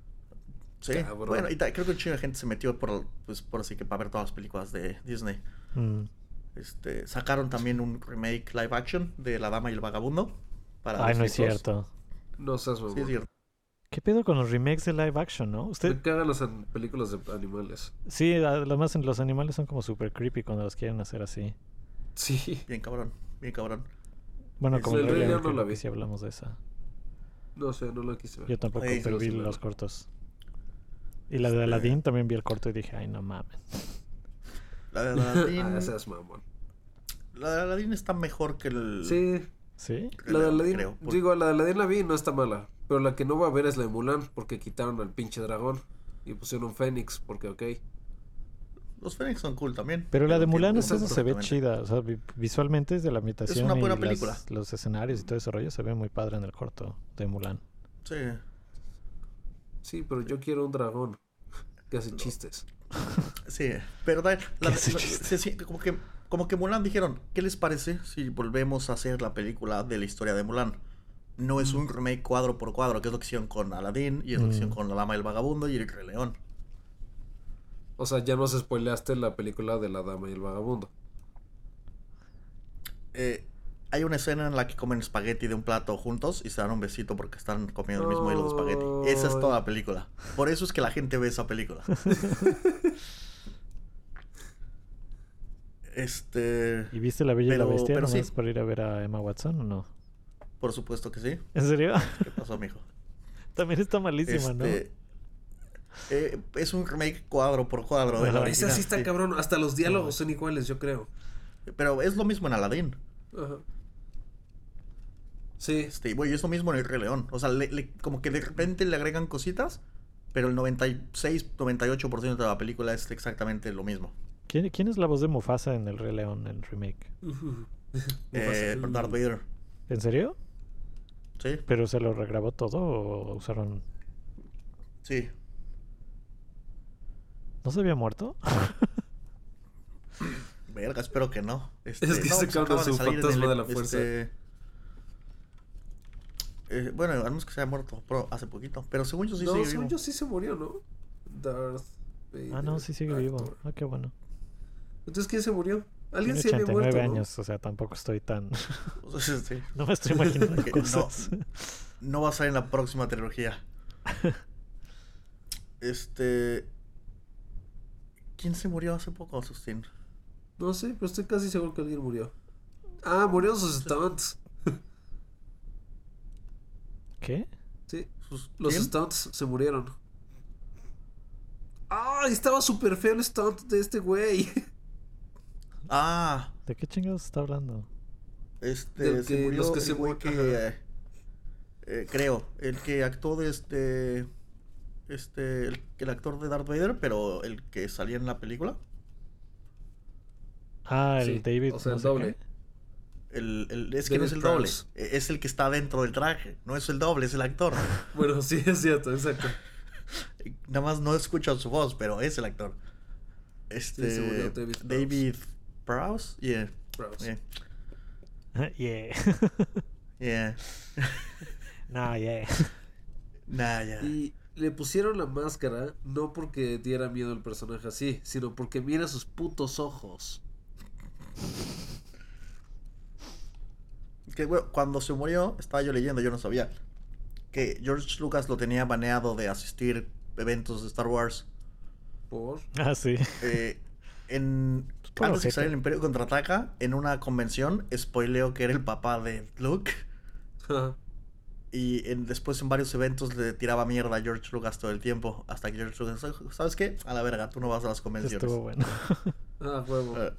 Sí, Cabrón. bueno, y creo que un chingo de gente se metió por, pues, por así que para ver todas las películas de Disney. Mm. Este, sacaron también un remake live action de La Dama y el Vagabundo. Para Ay, no es cierto. No seas. Sí, es cierto. ¿Qué pedo con los remakes de live action, no? Usted, Me cagan las películas de animales. sí, además los animales son como super creepy cuando los quieren hacer así. Sí. Bien cabrón, bien cabrón. Bueno, como el Rey Rey no la vi. sí hablamos de esa. No sé, no la quise ver. Yo tampoco, Ey, pero sí, vi sí, los cortos. Y la de Este- Aladdin también vi el corto y dije, ay, no mames. La de Aladdin, ah, seas mamón. la de Aladdin está mejor que el... Sí, ¿Sí? la de Aladdin. creo, por- Digo, la de Aladdin la vi y no está mala. Pero la que no va a ver es la de Mulan. Porque quitaron al pinche dragón. Y pusieron un Fénix. Porque, ok. Los Fénix son cool también. Pero la de Mulan, esa se ve chida. O sea, vi- visualmente es de la ambientación una y buena las- película. los escenarios y todo ese rollo se ve muy padre en el corto de Mulan. Sí. Sí, pero yo quiero un dragón. Que hace chistes. Sí, pero da- la- ¿Qué hace la- chiste? se siente como que como que Mulan dijeron, ¿qué les parece si volvemos a hacer la película de la historia de Mulan? No es un remake cuadro por cuadro, que es lo que hicieron con Aladdin y es lo que hicieron Mm. con La Dama y el Vagabundo y el Rey León. O sea, ya nos spoileaste la película de la dama y el vagabundo. Eh, hay una escena en la que comen espagueti de un plato juntos y se dan un besito porque están comiendo el mismo hilo de espagueti. Esa es toda la película. Por eso es que la gente ve esa película. este, ¿Y viste La Bella y la Pero- Bestia pero sí. para ir a ver a Emma Watson o no? por supuesto que sí. ¿En serio? ¿Qué pasó, mijo? También está malísima, ¿no? Este, eh, es un remake cuadro por cuadro de la. Esa sí está sí. cabrón. Hasta los diálogos son iguales, yo creo. Pero es lo mismo en Aladdin. Ajá. Sí. Este, güey, es lo mismo en el Rey León. O sea, le- le- como que de repente le agregan cositas, pero el 96, 98% de la película es exactamente lo mismo. ¿Quién, quién es la voz de Mufasa en El Rey León, en el remake? Eh, Mufasa. Darth Vader. ¿En serio? Sí, ¿Pero se lo regrabó todo o usaron...? sí. ¿No se había muerto? Verga, espero que no. Este, Es que no, sacaron acaba de su salir en fantasma de la fuerza. este, eh, bueno, al menos que se haya muerto pero hace poquito. Pero según yo sí no, sigue según vivo. yo sí se murió, ¿no? Darth Vader. Ah, no, sí sigue vivo. Ah, qué bueno. Entonces, ¿quién se murió? Alguien se había 89 muerto, ¿no? años, o sea, tampoco estoy tan... Sí. no me estoy imaginando Que cosas. No va a salir en la próxima trilogía. Este. ¿Quién se murió hace poco, Sustín? No sé, pero estoy casi seguro que alguien murió. Ah, murieron sus stunts. ¿Qué? Sí, Sus- los ¿Quién? stunts se murieron. Ah, estaba súper feo el stunt de este güey. Ah, ¿De qué chingados está hablando? este. Del se que- murió los que el se güey mu- que. ajá. eh, eh, creo, el que actuó de este. Este. El, el actor de Darth Vader, pero el que salía en la película. Ah, el Sí, David... o sea, no el sé doble. qué. El, el- es que no es el doble. Prowse. eh, Es el que está dentro del traje. No es el doble, es el actor. Bueno, sí, es cierto, exacto. Nada más no escuchan su voz, pero es el actor. Este. murió David Prowse. David Prowse. Yeah. Prowse. yeah. yeah. Yeah. no, yeah. Nah, ya. Y le pusieron la máscara no porque diera miedo al personaje así, sino porque mira sus putos ojos. Que bueno, cuando se murió, estaba yo leyendo, yo no sabía, que George Lucas lo tenía baneado de asistir eventos de Star Wars. ¿Por? Ah, sí. Eh, en, por antes de que el Imperio Contraataca, en una convención, spoileo que era el papá de Luke. Y en- después en varios eventos le tiraba mierda a George Lucas todo el tiempo. Hasta que George Lucas, ¿sabes qué? A la verga, tú no vas a las convenciones. Estuvo bueno. ah, huevo. Eh,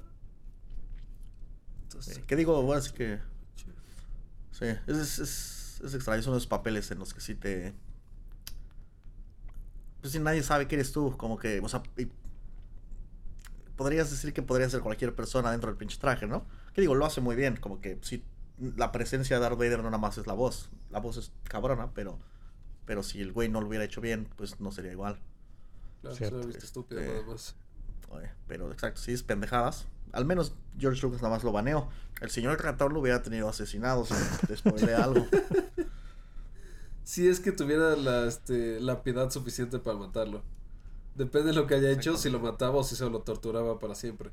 Entonces, sí. ¿Qué digo? Bueno, es que... Sí, es, es, es, extraño. Son los papeles en los que sí te... Pues sí, nadie sabe que eres tú. Como que, o sea... y- podrías decir que podría ser cualquier persona dentro del pinche traje, ¿no? Que digo, lo hace muy bien. Como que sí, la presencia de Darth Vader no nada más es la voz. La voz es cabrona, pero... Pero si el güey no lo hubiera hecho bien, pues no sería igual. claro, Cierto. se me viste estúpido Este- nada más. Oye, pero exacto, sí es pendejadas. Al menos George Lucas nada más lo baneó. El señor Rator lo hubiera tenido asesinado si te spoilea algo. Si es que tuviera la, este, la piedad suficiente para matarlo. Depende de lo que haya hecho, si lo mataba o si se lo torturaba para siempre.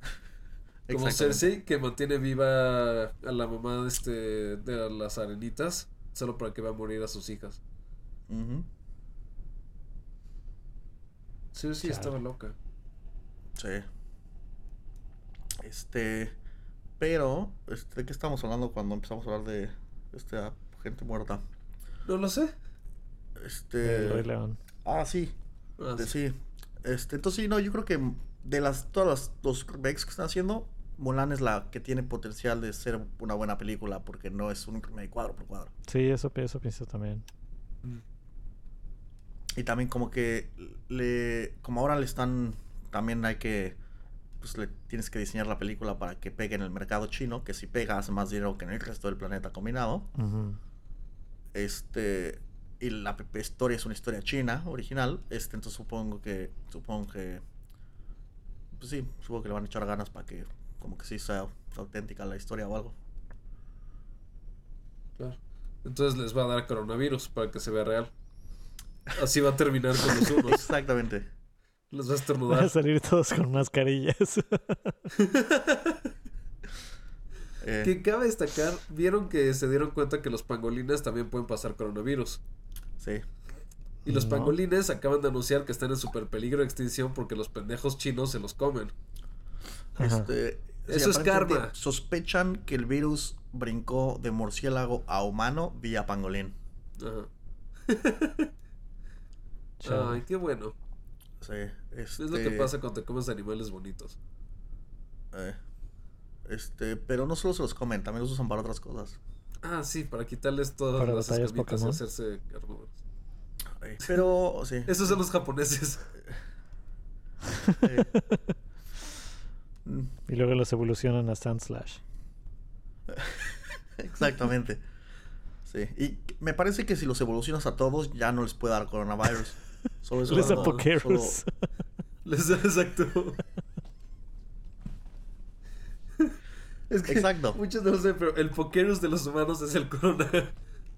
Como. Cersei, que mantiene viva a la mamá de, este, de las arenitas, solo para que va a morir a sus hijas. Cersei Chale. estaba loca. Sí. Este. Pero, este, ¿de qué estamos hablando cuando empezamos a hablar de esta gente muerta? No lo sé. Este. El Rey León. Ah, sí. Ah, de- sí. sí. Este, entonces sí, no, yo creo que de las todas las dos remakes que están haciendo, Mulan es la que tiene potencial de ser una buena película porque no es un remake cuadro por cuadro. Sí, eso, eso pienso también. Mm. Y también como que le como ahora le están también hay que pues le tienes que diseñar la película para que pegue en el mercado chino, que si pega hace más dinero que en el resto del planeta combinado. Este y la historia es una historia china original, este entonces supongo que supongo que pues sí, supongo que le van a echar ganas para que como que sí sea auténtica la historia o algo. Claro. Entonces les va a dar coronavirus para que se vea real. Así va a terminar con los unos. Exactamente. Les va a Van a estornudar. salir todos con mascarillas. Eh, Que cabe destacar, vieron que se dieron cuenta que los pangolines también pueden pasar coronavirus. sí. Y los No. pangolines acaban de anunciar que están en super peligro de extinción porque los pendejos chinos se los comen. Este, Eso es karma. Sospechan que el virus brincó de murciélago a humano vía pangolín. Ajá. Ay, qué bueno. Sí, Es lo este, que pasa cuando te comes animales bonitos. eh, este, pero no solo se los comen, también los usan para otras cosas. Ah, sí, para quitarles todas Para las escamitas y hacerse. Eh, Pero, sí. Esos son los japoneses. eh, Y luego los evolucionan a Sand Slash. exactamente. Sí. Y me parece que si los evolucionas a todos, ya no les puede dar coronavirus. Solo eso Les da no, Pokerus. solo- Les da exacto. Es que Exacto. muchos no lo saben, pero el Pokerus de los humanos es el corona.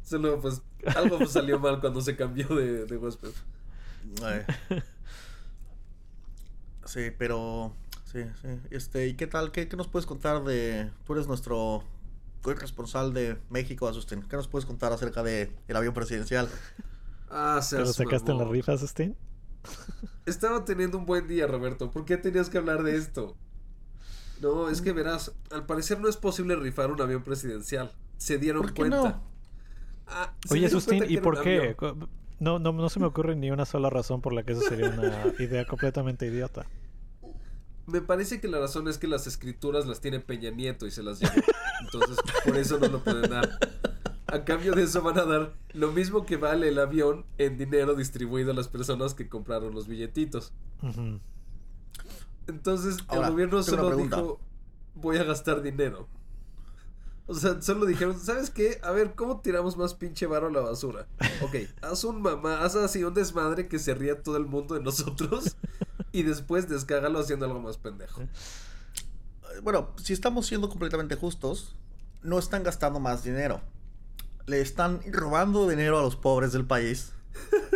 Solo pues algo pues, salió mal cuando se cambió de, de huésped. Eh. Sí, pero. Sí, sí. Este, ¿y qué tal? ¿Qué, qué nos puedes contar de. Tú eres nuestro corresponsal de México, Asustín. ¿Qué nos puedes contar acerca de el avión presidencial? Ah, ¿Te lo sacaste en las rifas, Stein? Estaba teniendo un buen día, Roberto. ¿Por qué tenías que hablar de esto? No, es que verás, al parecer no es posible rifar un avión presidencial. Se dieron ¿Por qué cuenta. no? Ah, se Oye, que ¿y por qué? avión. Co- No, no, no se me ocurre ni una sola razón por la que eso sería una idea completamente idiota. Me parece que la razón es que las escrituras las tiene Peña Nieto y se las llevó. Entonces, por eso no lo pueden dar. A cambio de eso van a dar lo mismo que vale el avión en dinero distribuido a las personas que compraron los billetitos. Entonces, Ahora, el gobierno solo dijo, voy a gastar dinero. O sea, solo dijeron, ¿sabes qué? A ver, ¿cómo tiramos más pinche varo a la basura? Ok, haz un mamá, haz así un desmadre que se ría todo el mundo de nosotros y después descágalo haciendo algo más pendejo. Bueno, si estamos siendo completamente justos, no están gastando más dinero. Le están robando dinero a los pobres del país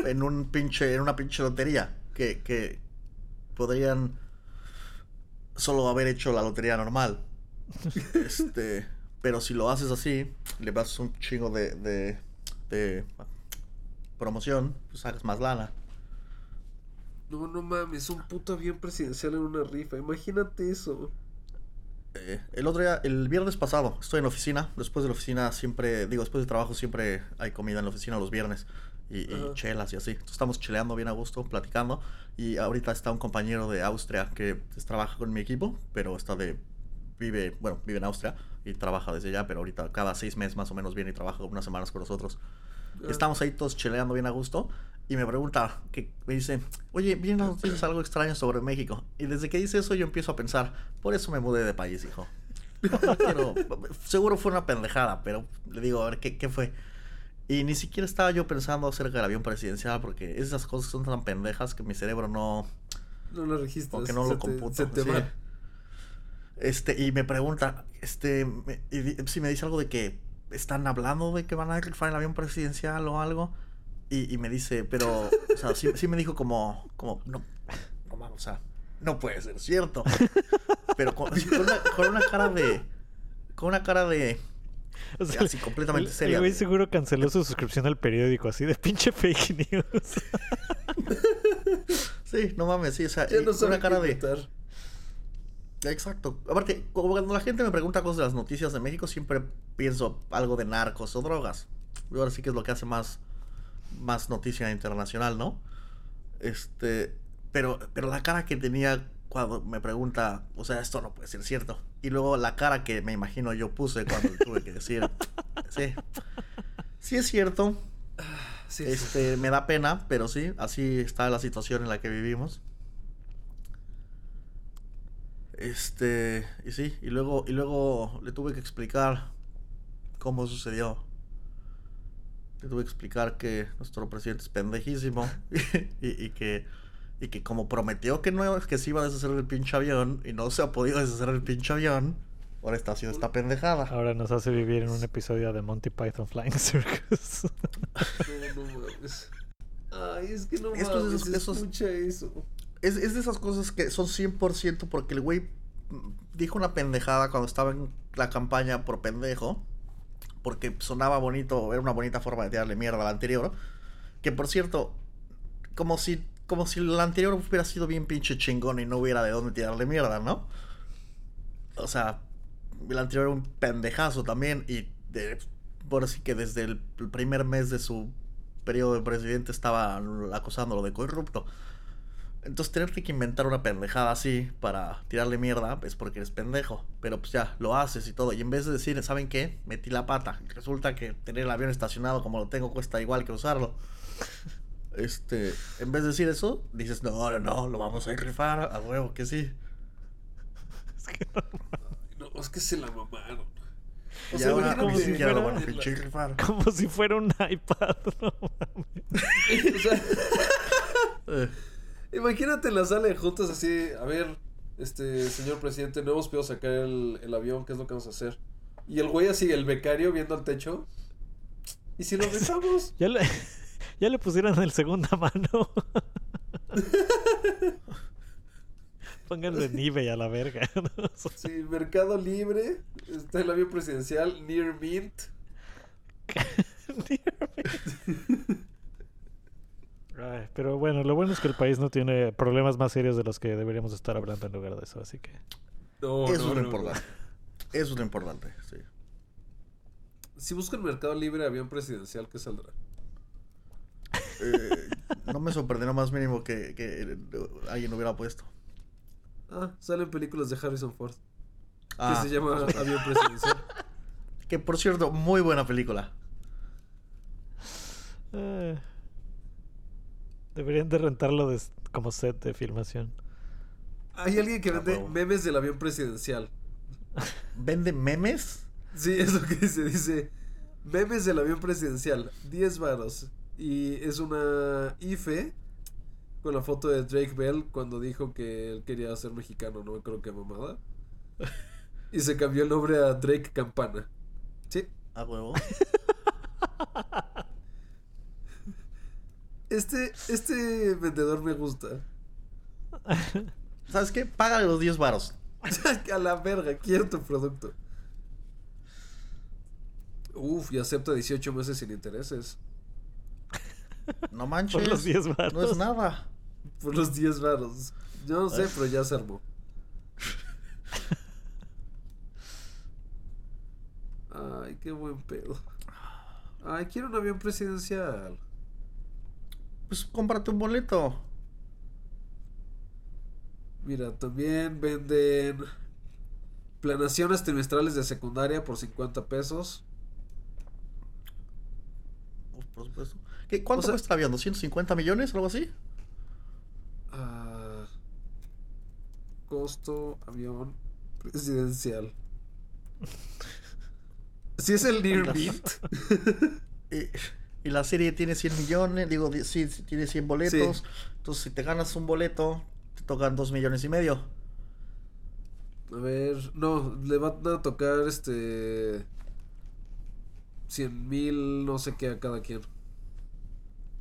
en un pinche, en una pinche lotería. Que, que podrían solo haber hecho la lotería normal. Este. Pero si lo haces así, le das un chingo de, de, de promoción, pues sacas más lana. No, no mames, un puto avión presidencial en una rifa. Imagínate eso. Eh, el otro día, el viernes pasado, estoy en la oficina. Después de la oficina siempre, digo, después de trabajo siempre hay comida en la oficina los viernes. Y, chelas y así. Entonces, estamos cheleando bien a gusto, platicando. Y ahorita está un compañero de Austria que trabaja con mi equipo, pero está de... Vive, bueno, vive en Austria y trabaja desde allá, pero ahorita cada seis meses más o menos viene y trabaja unas semanas con nosotros. Ah. Estamos ahí todos cheleando bien a gusto. Y me pregunta, que me dice, oye, vienen las noticias algo extraño sobre México. Y desde que dice eso yo empiezo a pensar, por eso me mudé de país, hijo. Quiero- seguro fue una pendejada, pero le digo, a ver, ¿qué, qué fue? Y ni siquiera estaba yo pensando acerca del avión presidencial, porque esas cosas son tan pendejas que mi cerebro no... No lo registras. Como que no se lo te-. Se te sí. va. Este, y me pregunta, este, me- y si me dice algo de que están hablando de que van a rifar el avión presidencial o algo. Y, y me dice, pero, o sea, sí, sí me dijo como, como, no, no mames, o sea, no puede ser cierto. Pero con, con una, con una cara de, con una cara de, O sea, así completamente el- seria. El güey seguro canceló su suscripción al periódico, así de pinche fake news. Sí, no mames, sí, o sea, no con una cara qué de, inventar. Exacto. Aparte, cuando la gente me pregunta cosas de las noticias de México, siempre pienso algo de narcos o drogas. Y ahora sí que es lo que hace más, más noticia internacional, ¿no? Este, pero, pero la cara que tenía cuando me pregunta, o sea, esto no puede ser cierto. Y luego la cara que me imagino yo puse cuando tuve que decir, sí, sí es cierto. Sí, sí. Este, me da pena, pero sí, así está la situación en la que vivimos. Este, y sí, y luego, y luego le tuve que explicar cómo sucedió. Le tuve que explicar que nuestro presidente es pendejísimo y, y que, y que como prometió que no que se iba a deshacer del pinche avión y no se ha podido deshacer del pinche avión, ahora está haciendo esta pendejada. Ahora nos hace vivir en un episodio de Monty Python Flying Circus. No, no mames. Ay, es que no mames, esos- esos- escucha eso. Es, es de esas cosas que son 100% porque el güey mm, dijo una pendejada cuando estaba en la campaña por pendejo. Porque sonaba bonito, era una bonita forma de tirarle mierda al anterior. Que por cierto, como si, como si el anterior hubiera sido bien pinche chingón y no hubiera de dónde tirarle mierda, ¿no? O sea, el anterior era un pendejazo también. Y por así que desde el primer mes de su periodo de presidente estaba acusándolo de corrupto. Entonces tenerte que inventar una pendejada así para tirarle mierda es porque eres pendejo. Pero pues ya, lo haces y todo. Y en vez de decir, ¿saben qué? Metí la pata. Resulta que tener el avión estacionado como lo tengo cuesta igual que usarlo. Este, en vez de decir eso, dices, no, no, no, lo vamos a rifar, a huevo que sí. Es que no- No, es que se la mamaron. O y sea, ahora como ni si siquiera lo fuera- van a pinche rifar. como si fuera un iPad. No mames. O sea, Eh, imagínate en la sala de juntas así, a ver, este, señor presidente, no hemos podido sacar el, el avión, ¿qué es lo que vamos a hacer? Y el güey así, el becario viendo al techo. ¿Y si lo rifamos? Ya le, ya le pusieron el segunda mano. Pónganlo en eBay a la verga. ¿no? Sí, Mercado Libre, está el avión presidencial, Near Mint. Ay, pero bueno, lo bueno es que el país no tiene problemas más serios de los que deberíamos estar hablando en lugar de eso, así que... No, eso no, es lo no, importante. Eso es lo importante, sí. Si buscan Mercado Libre, avión presidencial, ¿qué saldrá? Eh, no me sorprendió más mínimo que, que alguien hubiera puesto. Ah, salen películas de Harrison Ford. Ah, que se llama Avión Presidencial. Que por cierto, muy buena película. eh, deberían de rentarlo de- como set de filmación. Hay alguien que Ah, vende memes del avión presidencial. ¿Vende memes? Sí, es lo que dice. Dice: Memes del avión presidencial, 10 varos. Y es una IFE con la foto de Drake Bell cuando dijo que él quería ser mexicano, no me acuerdo qué mamada. Y se cambió el nombre a Drake Campana. Sí. A huevo. Este, este vendedor me gusta. ¿Sabes qué? Págale los 10 varos. a la verga, quiero tu producto. Uf, y acepta 18 meses sin intereses. No manches. Por los 10 varos. No es nada. Por los 10 varos. Yo no sé, pero ya se armó. Ay, qué buen pedo. Ay, quiero un avión presidencial. Pues cómprate un boleto. Mira, también venden planaciones trimestrales de secundaria por 50 pesos. Pues, por supuesto. ¿Qué, ¿Cuánto O sea- cuesta el avión? ¿250 millones? ¿Algo así? Ah, costo avión presidencial. Si es el Near Mint. Y, la serie tiene 100 millones, digo, di- sí, tiene 100 boletos. Sí. Entonces, si te ganas un boleto, te tocan 2 millones y medio. A ver, no, le van a tocar este. 100 mil, no sé qué a cada quien.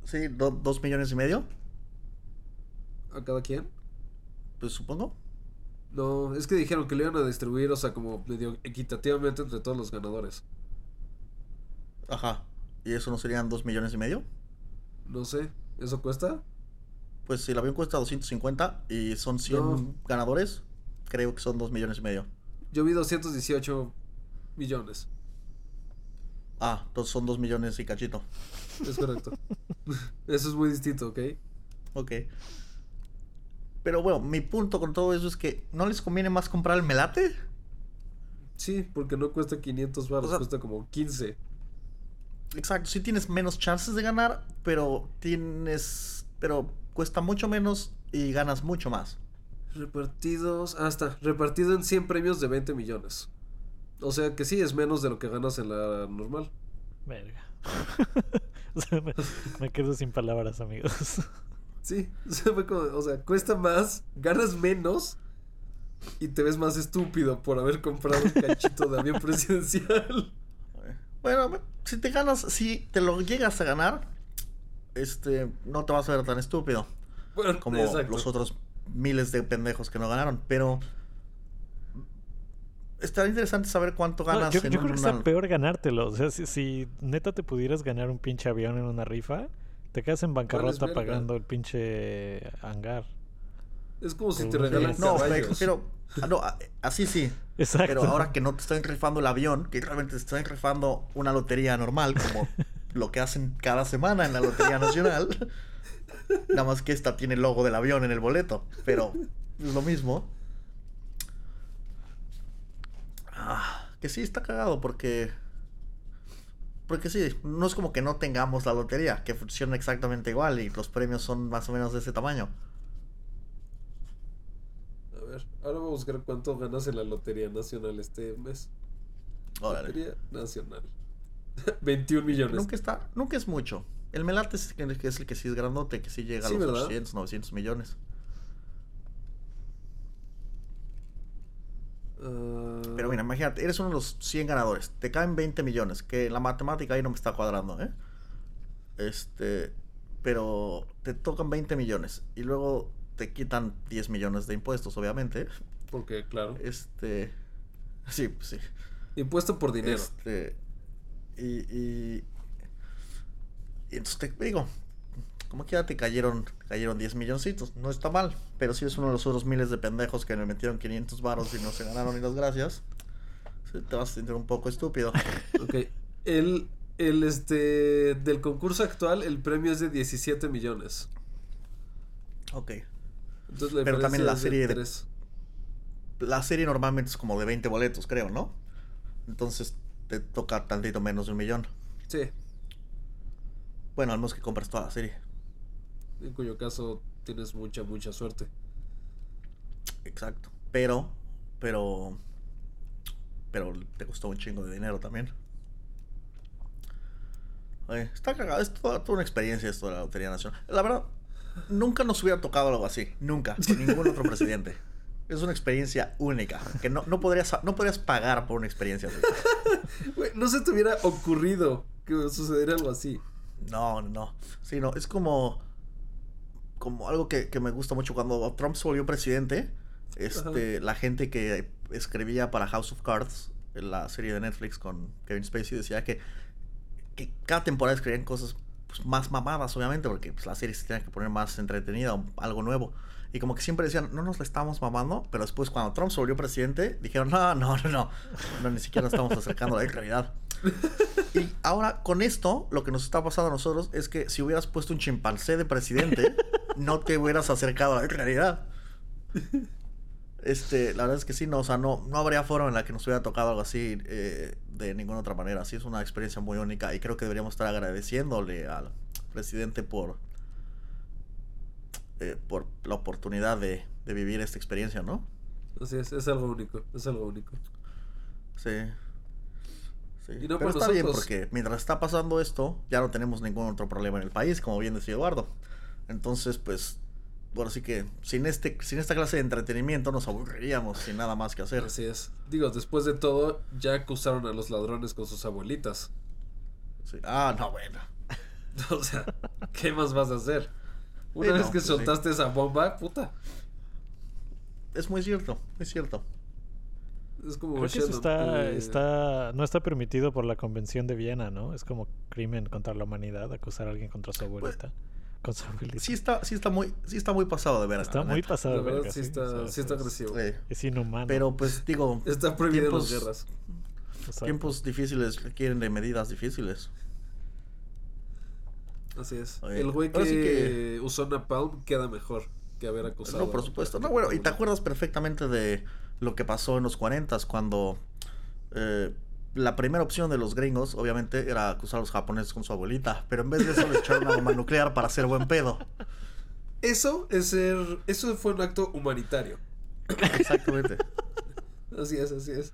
Sí, 2 millones y medio, ¿A cada quien? pues supongo. No, es que dijeron que lo iban a distribuir, o sea, como medio equitativamente entre todos los ganadores. Ajá. ¿Y eso no serían 2 millones y medio? No sé, ¿eso cuesta? Pues si el avión cuesta 250 y son 100 No. ganadores, creo que son 2 millones y medio. Yo vi 218 millones. Ah, entonces son 2 millones y cachito. Es correcto. Eso es muy distinto, ¿ok? Ok. Pero bueno, mi punto con todo eso es que ¿no les conviene más comprar el melate? Sí, porque no cuesta 500 baros, O sea- cuesta como 15. Exacto, sí tienes menos chances de ganar, pero tienes. Pero cuesta mucho menos y ganas mucho más. Repartidos. Ah, está. Repartido en 100 premios de 20 millones. O sea que sí, es menos de lo que ganas en la normal. Verga. O sea, me, me quedo sin palabras, amigos. Sí, o sea, fue como- o sea, cuesta más, ganas menos y te ves más estúpido por haber comprado un cachito de avión presidencial. Bueno, si te ganas, si te lo llegas a ganar, este, no te vas a ver tan estúpido Bueno, como exacto. los otros miles de pendejos que no ganaron. Pero estaría interesante saber cuánto No, ganas yo, en yo creo que está una- peor ganártelo. O sea, si, si neta te pudieras ganar un pinche avión en una rifa, te quedas en bancarrota pagando el pinche hangar. Es como si te regalan. No, pero, ah, no, así sí. Exacto. Pero ahora que no te están rifando el avión, que realmente te están rifando una lotería normal, como lo que hacen cada semana en la Lotería Nacional, nada más que esta tiene el logo del avión en el boleto, pero es lo mismo. Ah, que sí, está cagado porque... Porque sí, no es como que no tengamos la lotería, que funciona exactamente igual y los premios son más o menos de ese tamaño. Ver, ahora voy a buscar cuánto ganas en la Lotería Nacional este mes. Órale. Lotería Nacional. 21 millones. Nunca está, nunca es mucho. El Melate es el que, es el que sí es grandote, que sí llega Sí, a los ¿verdad? 800, 900 millones. Ah, Pero mira, imagínate, eres uno de los 100 ganadores, te caen 20 millones, que la matemática ahí no me está cuadrando, ¿eh? Este, pero te tocan 20 millones y luego te quitan 10 millones de impuestos, obviamente. Porque, claro. Este, sí, pues sí. Impuesto por dinero. Este, y, y, y entonces te digo, como quiera te cayeron, cayeron 10 milloncitos, no está mal, pero si es uno de los otros miles de pendejos que me metieron 500 varos y no se ganaron ni las gracias, sí, te vas a sentir un poco estúpido. Ok. El, el este del concurso actual, el premio es de 17 millones. ok. Entonces la Pero también la de serie de-. La serie normalmente es como de 20 boletos, creo, ¿no? Entonces te toca tantito menos de un millón. Sí. Bueno, al menos que compras toda la serie. En cuyo caso tienes mucha, mucha suerte. Exacto. Pero, pero, pero te costó un chingo de dinero también. Oye, está cagado, es toda, toda una experiencia esto de la Lotería Nacional. La verdad, nunca nos hubiera tocado algo así, nunca, con ningún otro presidente. Es una experiencia única, que no, no, podrías, no podrías pagar por una experiencia así. No se te hubiera ocurrido que sucediera algo así. No, no. Sí, no, es como, como algo que, que me gusta mucho. Cuando Trump se volvió presidente, este, la gente que escribía para House of Cards, en la serie de Netflix con Kevin Spacey, decía que, que cada temporada escribían cosas pues, más mamadas, obviamente, porque pues, la serie se tenía que poner más entretenida, algo nuevo. Y como que siempre decían, no nos la estamos mamando, pero después cuando Trump se volvió presidente, dijeron, no, no, no, no, no ni siquiera estamos acercando a la realidad. Y ahora con esto, lo que nos está pasando a nosotros es que si hubieras puesto un chimpancé de presidente, no te hubieras acercado a la realidad. Este, la verdad es que sí, no, o sea, no, no habría forma en la que nos hubiera tocado algo así eh, de ninguna otra manera. Sí, es una experiencia muy única y creo que deberíamos estar agradeciéndole al presidente por, eh, por la oportunidad de, de vivir esta experiencia, ¿no? Así es, es algo único, es algo único. Sí. Sí. Y no Pero por está bien nosotros. porque mientras está pasando esto, ya no tenemos ningún otro problema en el país, como bien decía Eduardo. Entonces, pues, bueno, sí que sin este, sin esta clase de entretenimiento nos aburriríamos sin nada más que hacer. Así es. Digo, después de todo, ya acusaron a los ladrones con sus abuelitas. Sí. Ah, no, bueno. O sea, ¿qué más vas a hacer? Una Sí, vez no, que pues sí. soltaste esa bomba, puta. Es muy cierto, es cierto. Es como Creo que eso está, eh, está, no está permitido por la Convención de Viena, ¿no? Es como crimen contra la humanidad acusar a alguien contra su abuelita. Con su abuelita. Sí está, sí está muy, sí está muy pasado de ver. está muy pasado. De verdad sí está, o sea, sí está es- agresivo. Es inhumano. Pero pues digo, Está prohibido las tiempos- guerras. Exacto. tiempos difíciles requieren de medidas difíciles. Así es. Oye, El güey que, sí que- usó Napalm queda mejor que haber acusado. No, por a- supuesto. No, bueno, y te acuerdas perfectamente de lo que pasó en los 40 cuando eh, la primera opción de los gringos, obviamente, era acusar a los japoneses con su abuelita, pero en vez de eso les echaron una bomba nuclear para hacer buen pedo. Eso es ser. Eso fue un acto humanitario. Exactamente. Así es, así es.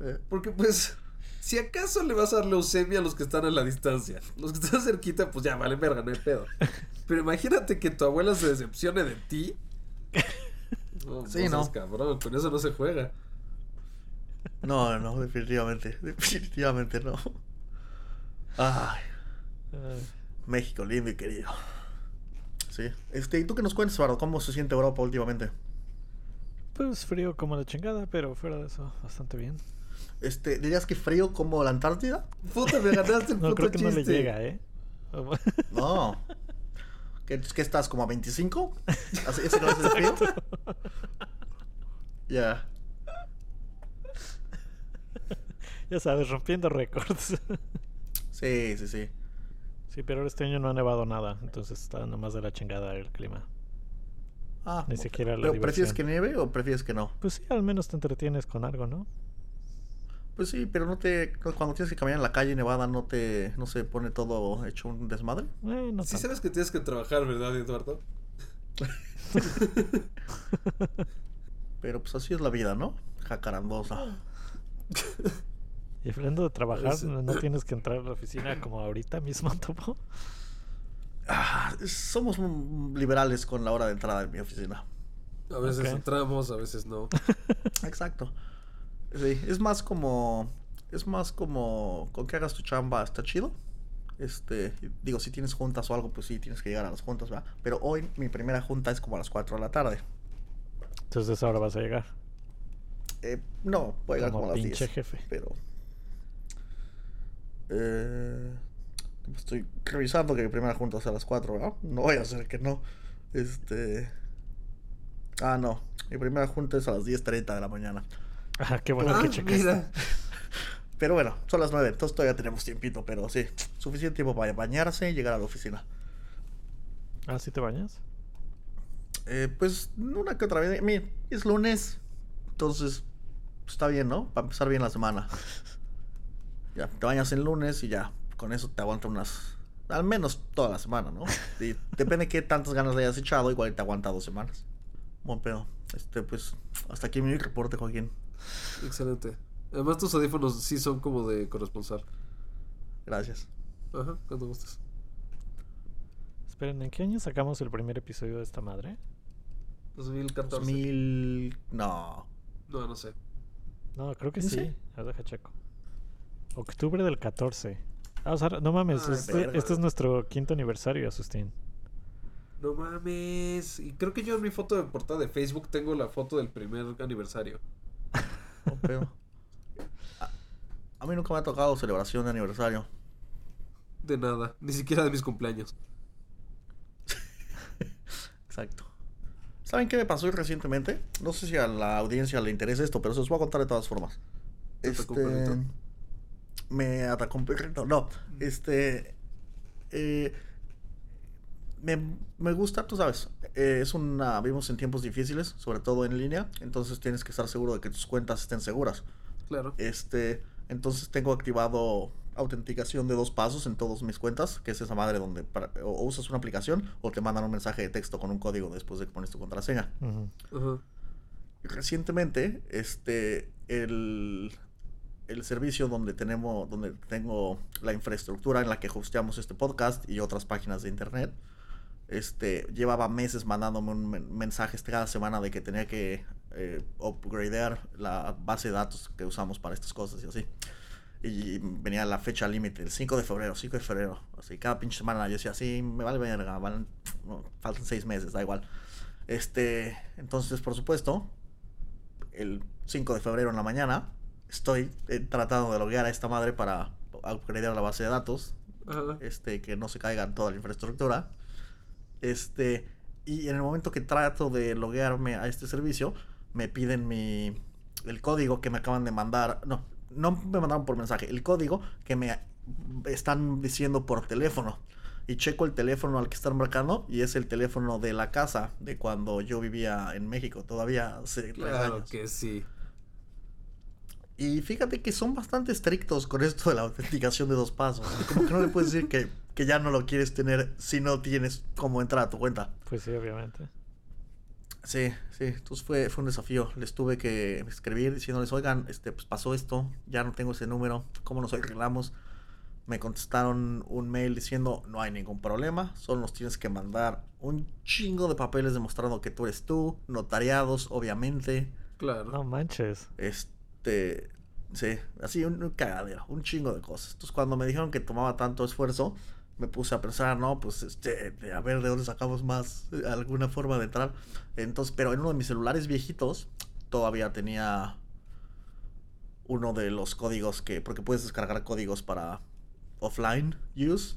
Eh, Porque pues. Si acaso le vas a dar leucemia a los que están a la distancia. Los que están cerquita, pues ya vale verga, no hay pedo. Pero imagínate que tu abuela se decepcione de ti. No, Sí, no. no. cabrón, con eso no se juega. No, no, definitivamente. Definitivamente no. Ay, Ay, México lindo y querido. Sí. Este, ¿y tú qué nos cuentas, Eduardo? ¿Cómo se siente Europa últimamente? pues frío como la chingada, pero fuera de eso, bastante bien. Este, ¿dirías que frío como la Antártida? Puta, me ganaste el No, puto creo que no le chiste. llega, ¿eh? No. ¿Qué, qué estás, como a 25? ¿Así- ¿Ese clase de frío? Ya. ya sabes, rompiendo récords. Sí, sí, sí. sí, pero este año no ha nevado nada, entonces está nomás de la chingada el clima. Ah, Ni siquiera la ¿Pero prefieres que nieve o prefieres que no? Pues sí, al menos te entretienes con algo, ¿no? Pues sí, pero no te... Cuando tienes que caminar en la calle nevada, ¿no te... no se pone todo hecho un desmadre? Eh, no Sí tanto. sabes que tienes que trabajar, ¿verdad, Eduardo? Pero pues así es la vida, ¿no? Jacarandosa. Y hablando de trabajar, ¿no no tienes que entrar a la oficina como ahorita mismo, Topo? Ah, somos liberales con la hora de entrada en mi oficina. A veces entramos, a veces no. Exacto. Sí, es más como. Es más como. Con que hagas tu chamba está chido. Este. Digo, si tienes juntas o algo, pues sí, tienes que llegar a las juntas, ¿verdad? Pero hoy mi primera junta es como a las 4 de la tarde. Entonces ahora vas a llegar. Eh, no, voy a llegar Como como a las pinche 10. jefe. Pero. Eh, estoy revisando que mi primera junta sea a las 4, ¿verdad? No voy a hacer que no. Este. Ah, no. Mi primera junta es a las 10.30 de la mañana. Ah, qué bueno ah, que mira. Pero bueno, son las 9, entonces todavía tenemos tiempito, pero sí, suficiente tiempo para bañarse y llegar a la oficina. Ah, ¿sí te bañas? Eh, pues una que otra vez. Mira, es lunes, entonces está bien, ¿no? Para empezar bien la semana. Ya, te bañas el lunes y ya, con eso te aguanta unas. Al menos toda la semana, ¿no? Y depende de qué tantas ganas le hayas echado, igual te aguanta dos semanas. Buen pedo. Este, pues, hasta aquí mi reporte, Joaquín. Excelente. Además, tus audífonos sí son como de corresponsal. Gracias. Ajá, cuando gustes. Esperen, ¿en qué año sacamos el primer episodio de esta madre? 2014. 2000. No. No, no sé. No, creo que ¿Sí? sí. A ver, deja checo. Octubre del 14. Ah, o sea, no mames, Ay, este, verga. este es nuestro quinto aniversario, Asustín. No mames. Y creo que yo en mi foto de portada de Facebook tengo la foto del primer aniversario. Pedo. Ah, A mí nunca me ha tocado celebración de aniversario. De nada, ni siquiera de mis cumpleaños. Exacto. ¿Saben qué me pasó recientemente? No sé si a la audiencia le interesa esto, pero se los voy a contar de todas formas. ¿Te atacó un Este? Me atacó un perrito. No, este. eh, me, me gusta, tú sabes. eh, es una. Vivimos en tiempos difíciles, sobre todo en línea. Entonces tienes que estar seguro de que tus cuentas estén seguras. Claro. Este, entonces tengo activado autenticación de dos pasos en todas mis cuentas, que es esa madre donde para- o, o usas una aplicación o te mandan un mensaje de texto con un código después de que pones tu contraseña. Recientemente, este, el, el servicio donde tenemos, donde tengo la infraestructura en la que hosteamos este podcast y otras páginas de internet, este, llevaba meses mandándome un men- mensajes cada semana de que tenía que eh, upgradear la base de datos que usamos para estas cosas y así. Y venía la fecha límite, el 5 de febrero, 5 de febrero. Así, cada pinche semana yo decía, sí, me vale verga, no, faltan seis meses, da igual. Este, entonces, por supuesto, el 5 de febrero en la mañana, estoy eh, tratando de loguear a esta madre para upgradear la base de datos, Ajá. este, que no se caiga toda la infraestructura. Este, y en el momento que trato de loguearme a este servicio, me piden mi el código que me acaban de mandar, no, no me mandaron por mensaje, el código que me están diciendo por teléfono. Y checo el teléfono al que están marcando y es el teléfono de la casa de cuando yo vivía en México, todavía hace Claro años. que sí. Y fíjate que son bastante estrictos con esto de la autenticación de dos pasos. Como que no le puedes decir que, que ya no lo quieres tener si no tienes cómo entrar a tu cuenta. Pues sí, obviamente. Sí, sí, entonces fue, fue un desafío. Les tuve que escribir diciéndoles, oigan, este, pues pasó esto, ya no tengo ese número, ¿cómo nos arreglamos? Me contestaron un mail diciendo, no hay ningún problema, solo nos tienes que mandar un chingo de papeles demostrando que tú eres tú, notariados, obviamente. Claro. No manches. Este, sí, así un, un cagadero, un chingo de cosas. Entonces, cuando me dijeron que tomaba tanto esfuerzo, me puse a pensar, no, pues, este, a ver de dónde sacamos más, eh, alguna forma de entrar. Entonces, pero en uno de mis celulares viejitos, todavía tenía uno de los códigos que, porque puedes descargar códigos para offline use.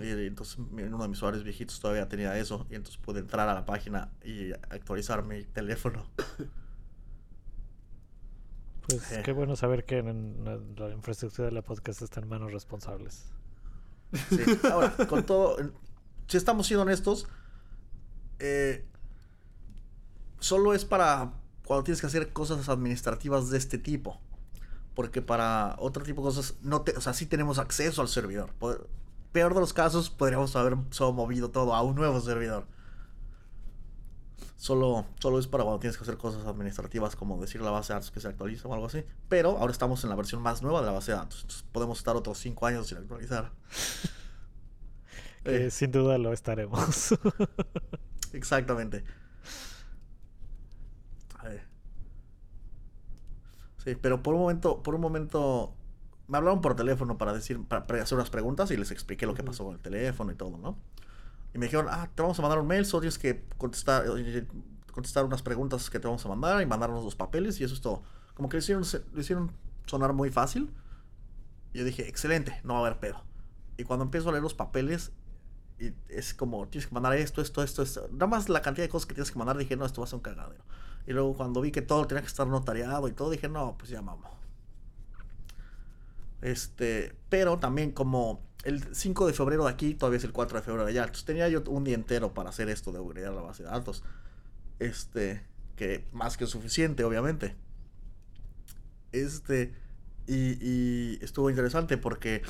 Y entonces en uno de mis usuarios viejitos todavía tenía eso. Y entonces pude entrar a la página y actualizar mi teléfono. Pues Eh. qué bueno saber que en la, la infraestructura de la podcast está en manos responsables. Sí. Ahora, con todo, si estamos siendo honestos, eh, solo es para cuando tienes que hacer cosas administrativas de este tipo. Porque para otro tipo de cosas, no te, o sea, sí tenemos acceso al servidor. Peor de los casos, podríamos haber solo movido todo a un nuevo servidor. Solo, solo es para cuando tienes que hacer cosas administrativas como decir la base de datos que se actualiza o algo así. Pero ahora estamos en la versión más nueva de la base de datos. Entonces podemos estar otros 5 años sin actualizar. Eh, sin duda lo estaremos. Exactamente. Eh. Sí, pero por un momento, por un momento, me hablaron por teléfono para decir, para, hacer unas preguntas y les expliqué lo que pasó con el teléfono y todo, ¿no? Y me dijeron, ah, te vamos a mandar un mail, solo tienes que contestar, eh, contestar unas preguntas que te vamos a mandar y mandarnos los papeles y eso es todo. Como que lo hicieron, sonar muy fácil. Y yo dije, excelente, no va a haber pedo. Y cuando empiezo a leer los papeles, es como, tienes que mandar esto, esto, esto, esto. Nada más la cantidad de cosas que tienes que mandar, dije, no, esto va a ser un cagadero. Y luego cuando vi que todo tenía que estar notariado y todo, dije, no, pues ya vamos. Este, pero también como el 5 de febrero de aquí, todavía es el 4 de febrero de allá. Entonces tenía yo un día entero para hacer esto de upgradear la base de datos. Este, que más que suficiente, obviamente. Este, y, estuvo interesante porque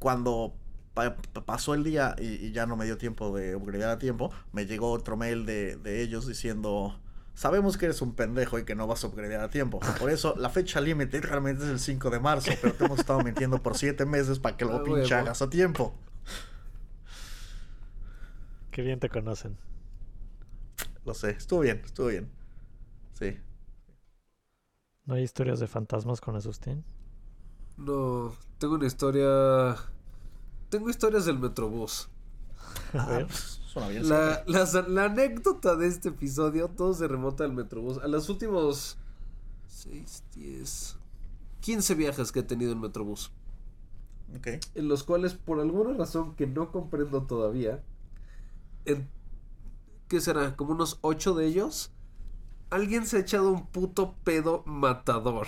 cuando pa- pa- pasó el día y, y ya no me dio tiempo de upgradear a tiempo, me llegó otro mail de, de ellos diciendo, sabemos que eres un pendejo y que no vas a upgradear a tiempo. Por eso la fecha límite realmente es el 5 de marzo, pero te hemos estado mintiendo por 7 meses para que lo pinche hagas a tiempo. Qué bien te conocen. Lo sé, estuvo bien, estuvo bien. Sí. ¿No hay historias de fantasmas con Asustín? No, tengo una historia. Tengo historias del Metrobús. A ver. Suena bien. La, la- la anécdota de este episodio, todo se remonta al Metrobús. A los últimos 6, 10, 15 viajes que he tenido en Metrobús. Ok. En los cuales, por alguna razón que no comprendo todavía, en, ¿qué será? Como unos 8 de ellos, alguien se ha echado un puto pedo matador.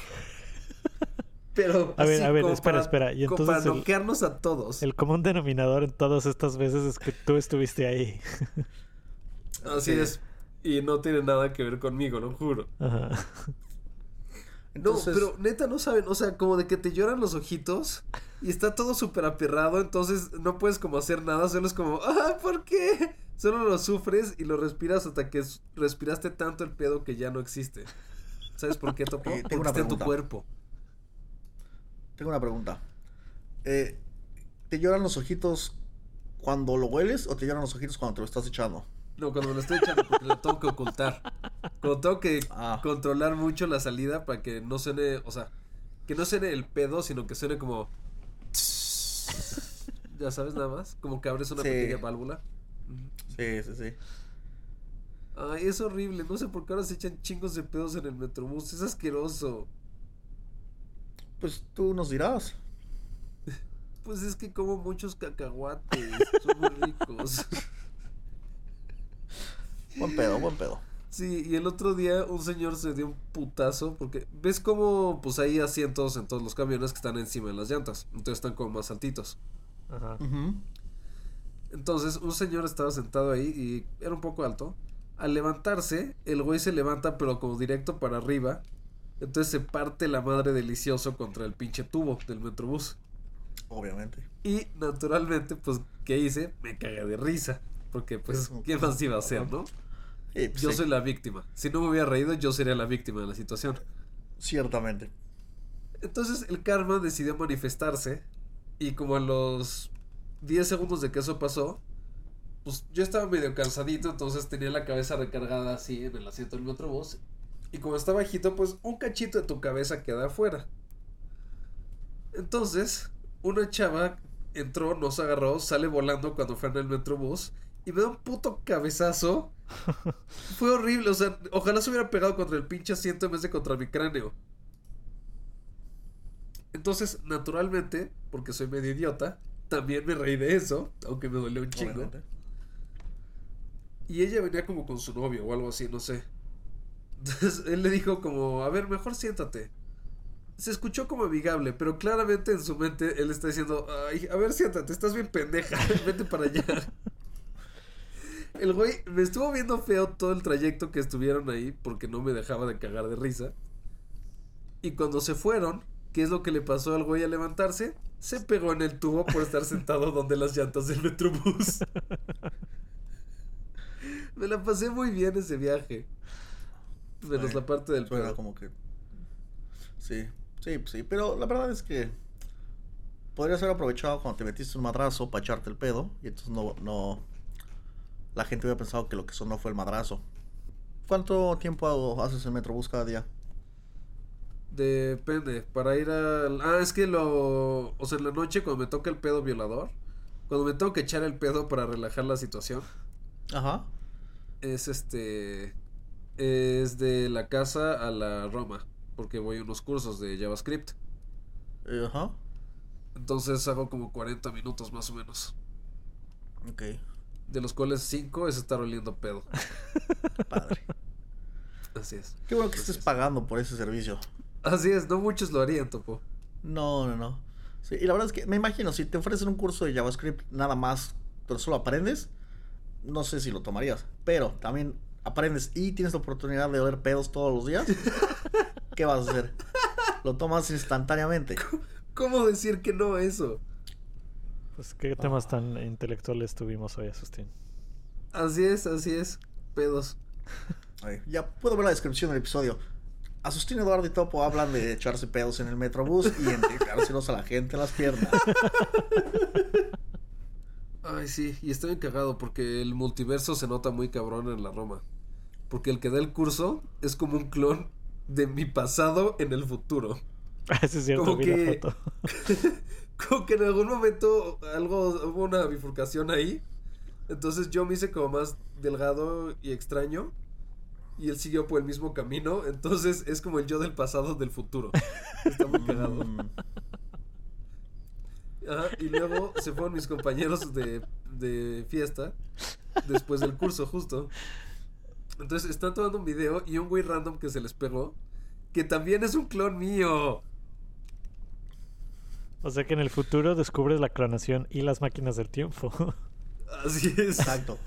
Pero A ver, a ver, como espera, para- espera, y para entonces el- noquearnos a todos. El común denominador en todas estas veces es que tú estuviste ahí. Así Sí. es. Y no tiene nada que ver conmigo, lo juro. Ajá. Entonces, no, pero neta no saben, o sea, como de que te lloran los ojitos y está todo súper aperrado, entonces no puedes como hacer nada, solo es como, ah, ¿por qué? Solo lo sufres y lo respiras hasta que respiraste tanto el pedo que ya no existe. ¿Sabes por qué, Topo? Eh, Porque está en tu cuerpo. Tengo una pregunta. Eh, ¿Te lloran los ojitos cuando lo hueles o te lloran los ojitos cuando te lo estás echando? No, cuando me lo estoy echando porque lo tengo que ocultar. Cuando tengo que Ah. controlar mucho la salida para que no suene, o sea, que no suene el pedo, sino que suene como... Ya sabes nada más, como que abres una Sí. pequeña válvula. Sí, sí, sí. Ay, es horrible, no sé por qué ahora se echan chingos de pedos en el metrobús, es asqueroso. Pues tú nos dirás. Pues es que como muchos cacahuates, son muy ricos. Buen pedo, buen pedo. Sí, y el otro día un señor se dio un putazo porque ves como pues hay asientos en todos los camiones que están encima de las llantas, entonces están como más altitos. Ajá. Entonces un señor estaba sentado ahí y era un poco alto. Al levantarse, el güey se levanta pero como directo para arriba. Entonces se parte la madre delicioso contra el pinche tubo del metrobús. Obviamente. Y naturalmente, pues, ¿qué hice? Me cagué de risa. Porque, pues, ¿quién más iba a hacer, no? Sí, pues Yo sí, soy la víctima. Si no me hubiera reído, yo sería la víctima de la situación. Ciertamente. Entonces, el karma decidió manifestarse. Y como a los 10 segundos de que eso pasó, pues yo estaba medio cansadito. Entonces tenía la cabeza recargada así en el asiento del metrobús. Y como está bajito, pues un cachito de tu cabeza queda afuera. Entonces, una chava entró, nos agarró, sale volando cuando fue en el metrobús y me da un puto cabezazo. Fue horrible, o sea, ojalá se hubiera pegado contra el pinche asiento en vez de contra mi cráneo. Entonces, naturalmente, porque soy medio idiota, también me reí de eso, aunque me dolió un chingo. Obviamente. Y ella venía como con su novio o algo así, no sé. Entonces él le dijo como, a ver, mejor siéntate. Se escuchó como amigable, pero claramente en su mente él está diciendo, ay, a ver, siéntate, estás bien pendeja, vete para allá. El güey me estuvo viendo feo todo el trayecto que estuvieron ahí porque no me dejaba de cagar de risa. Y cuando se fueron, ¿qué es lo que le pasó al güey al levantarse? Se pegó en el tubo por estar sentado donde las llantas del metrobús. Me la pasé muy bien ese viaje. Menos la parte del Suena pedo. como que. Sí, sí, sí. Pero la verdad es que. Podrías haber aprovechado cuando te metiste un madrazo para echarte el pedo. Y entonces no. no la gente hubiera pensado que lo que sonó fue el madrazo. ¿Cuánto tiempo hago- haces el Metrobús cada día? Depende. Para ir al. Ah, es que lo. O sea, en la noche cuando me toca el pedo violador. Cuando me tengo que echar el pedo para relajar la situación. Ajá. Es este. Es de la casa a la Roma. Porque voy a unos cursos de JavaScript. Ajá. Entonces hago como 40 minutos más o menos. Ok. De los cuales 5 es estar oliendo pedo. Padre. Así es. Qué bueno que Así estés es. pagando por ese servicio. Así es, no muchos lo harían, Topo. No, no, no. Sí, y la verdad es que me imagino, si te ofrecen un curso de JavaScript nada más, pero solo aprendes, no sé si lo tomarías. Pero también aprendes y tienes la oportunidad de oler pedos todos los días. ¿Qué vas a hacer? Lo tomas instantáneamente. ¿Cómo decir que no a eso? Pues qué temas tan intelectuales tuvimos hoy, Asustín. Así es, así es. Pedos. Ay, Ya puedo ver la descripción del episodio. Asustín, Eduardo y Topo hablan de echarse pedos en el metrobús y entregárselos a la gente en las piernas. Ay, sí, y estoy encagado porque el multiverso se nota muy cabrón en la Roma. Porque el que da el curso es como un clon de mi pasado en el futuro. Ese es cierto, Como vi que- la foto. como que en algún momento algo hubo una bifurcación ahí. Entonces yo me hice como más delgado y extraño. y él siguió por el mismo camino. Entonces es como el yo del pasado del futuro. Está muy cagado. Mm, Ajá, y luego se fueron mis compañeros de, de fiesta después del curso, justo. Entonces están tomando un video y un güey random que se les pegó, que también es un clon mío. O sea que en el futuro descubres la clonación y las máquinas del tiempo. Así es. exacto.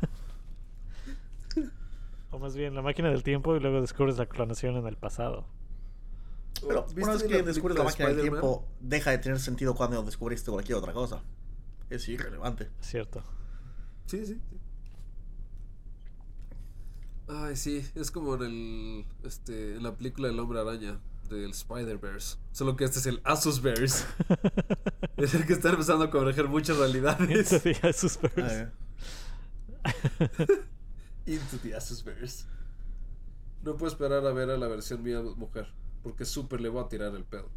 o más bien la máquina del tiempo y luego descubres la clonación en el pasado. Pero ¿Viste una vez que descubres la máquina del tiempo, deja de tener sentido cuando descubriste cualquier otra cosa. Es irrelevante. Es cierto. Sí, sí. sí. Ay, sí, es como en el este en la película del Hombre Araña del Spider-Verse, solo que este es el Asusverse. es el que está empezando a converger muchas realidades. Into the Asusverse. Into the Asusverse. No puedo esperar a ver a la versión mía mujer, porque súper le voy a tirar el pedo.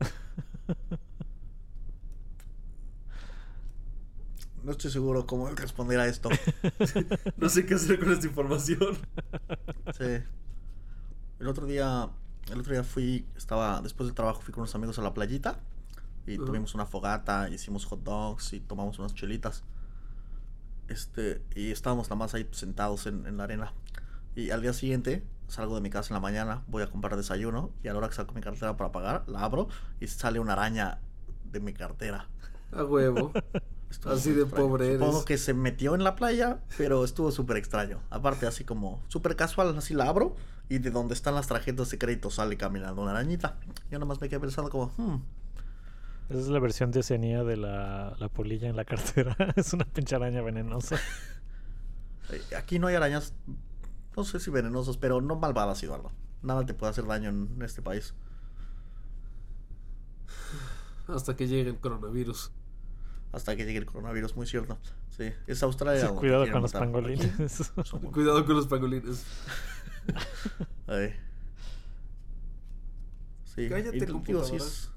No estoy seguro cómo responder a esto. No sé qué hacer con esta información. Sí. El otro día, el otro día fui, estaba, después del trabajo fui con unos amigos a la playita y tuvimos una fogata, hicimos hot dogs y tomamos unas chelitas. Este, y estábamos nada más ahí sentados en, en la arena. Y al día siguiente salgo de mi casa en la mañana, voy a comprar desayuno y a la hora que saco mi cartera para pagar, la abro y sale una araña de mi cartera. A huevo. Estuvo Así de extraño. pobre eres. Supongo que se metió en la playa, pero estuvo súper extraño. Aparte, así como súper casual, así la abro y de donde están las tarjetas de crédito sale caminando una arañita. Yo nomás me quedé pensando como, hmm, Esa es la versión de Oceanía de la, la polilla en la cartera. es una pinche araña venenosa. eh, aquí no hay arañas, no sé si venenosas, pero no malvadas, Eduardo. Nada te puede hacer daño en este país. Hasta que llegue el coronavirus. Hasta que llegue el coronavirus, muy cierto. Sí, es Australia. Sí, cuidado con los pangolines. Cuidado con los pangolines. Ay. Sí, Cállate, digo, sí computadora. es,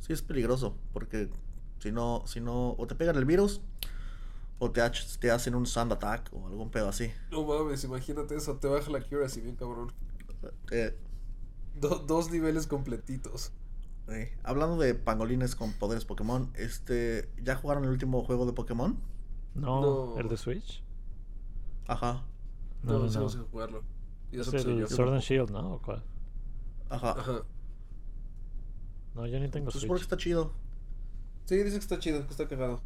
sí es peligroso, porque si no, si no, o te pegan el virus, o te, hacen un sand attack, o algún pedo así. No mames, imagínate eso, te baja la accuracy bien cabrón. Eh, Do- dos niveles completitos. Eh, Hablando de pangolines con poderes Pokémon, este, ¿ya jugaron el último juego de Pokémon? no, No. ¿el de Switch? Ajá, No, no, no. no sé jugarlo. Y Es que el yo. Sword and Shield, ¿no? ¿O cuál? ajá. Ajá. No, yo ni tengo Pues Switch. está chido. Sí, dice que está chido, que está cagado.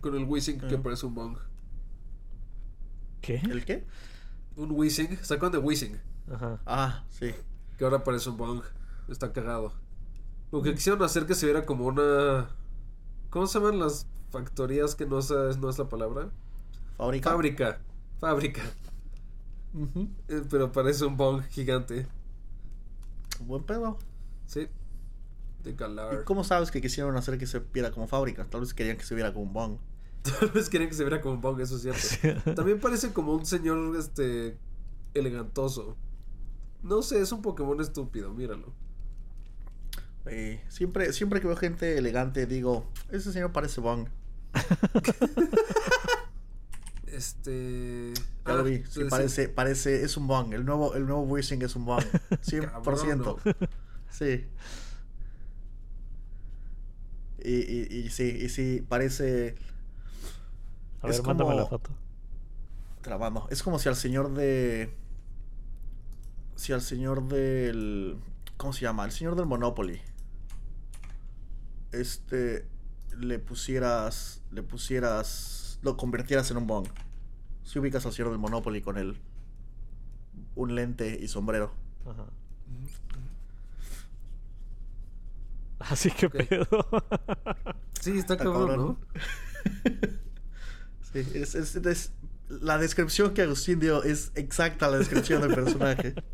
Con el Wishing que Ah. parece un bong. ¿Qué? ¿El qué? Un Wishing, sacan de Wishing, Ajá. Ah, sí. que ahora parece un bong. Está cagado. Lo que quisieron hacer que se viera como una. ¿Cómo se llaman las factorías que no es, no es la palabra? Fábrica. Fábrica. Fábrica. Eh, Pero parece un bong gigante. Buen pedo. Sí. De ¿Y Galar. cómo sabes que quisieron hacer que se viera como fábrica? Tal vez querían que se viera como un bong. Tal vez querían que se viera como un bong, eso es cierto. También parece como un señor este elegantoso. No sé, es un Pokémon estúpido, míralo. Eh, siempre, siempre que veo gente elegante digo, ese señor parece Bong. Este. Ya lo ah, vi, sí, sí, sí. parece, parece, es un Bong. El nuevo, el nuevo Wishing es un Bong. 100%. Cabrón, Sí. Y, y, y sí, y sí, parece A ver, Es mándame como- la foto. grabando. Es como si al señor de. Si al señor del. ¿Cómo se llama? El señor del Monopoly. Este. Le pusieras. Le pusieras. Lo convirtieras en un bong. Si ubicas al señor del Monopoly con el. Un lente y sombrero. Ajá. Así que Ok. pedo. Sí, está cabrón, cabrón. ¿no? Sí, es, es- es- la descripción que Agustín dio es exacta la descripción del personaje.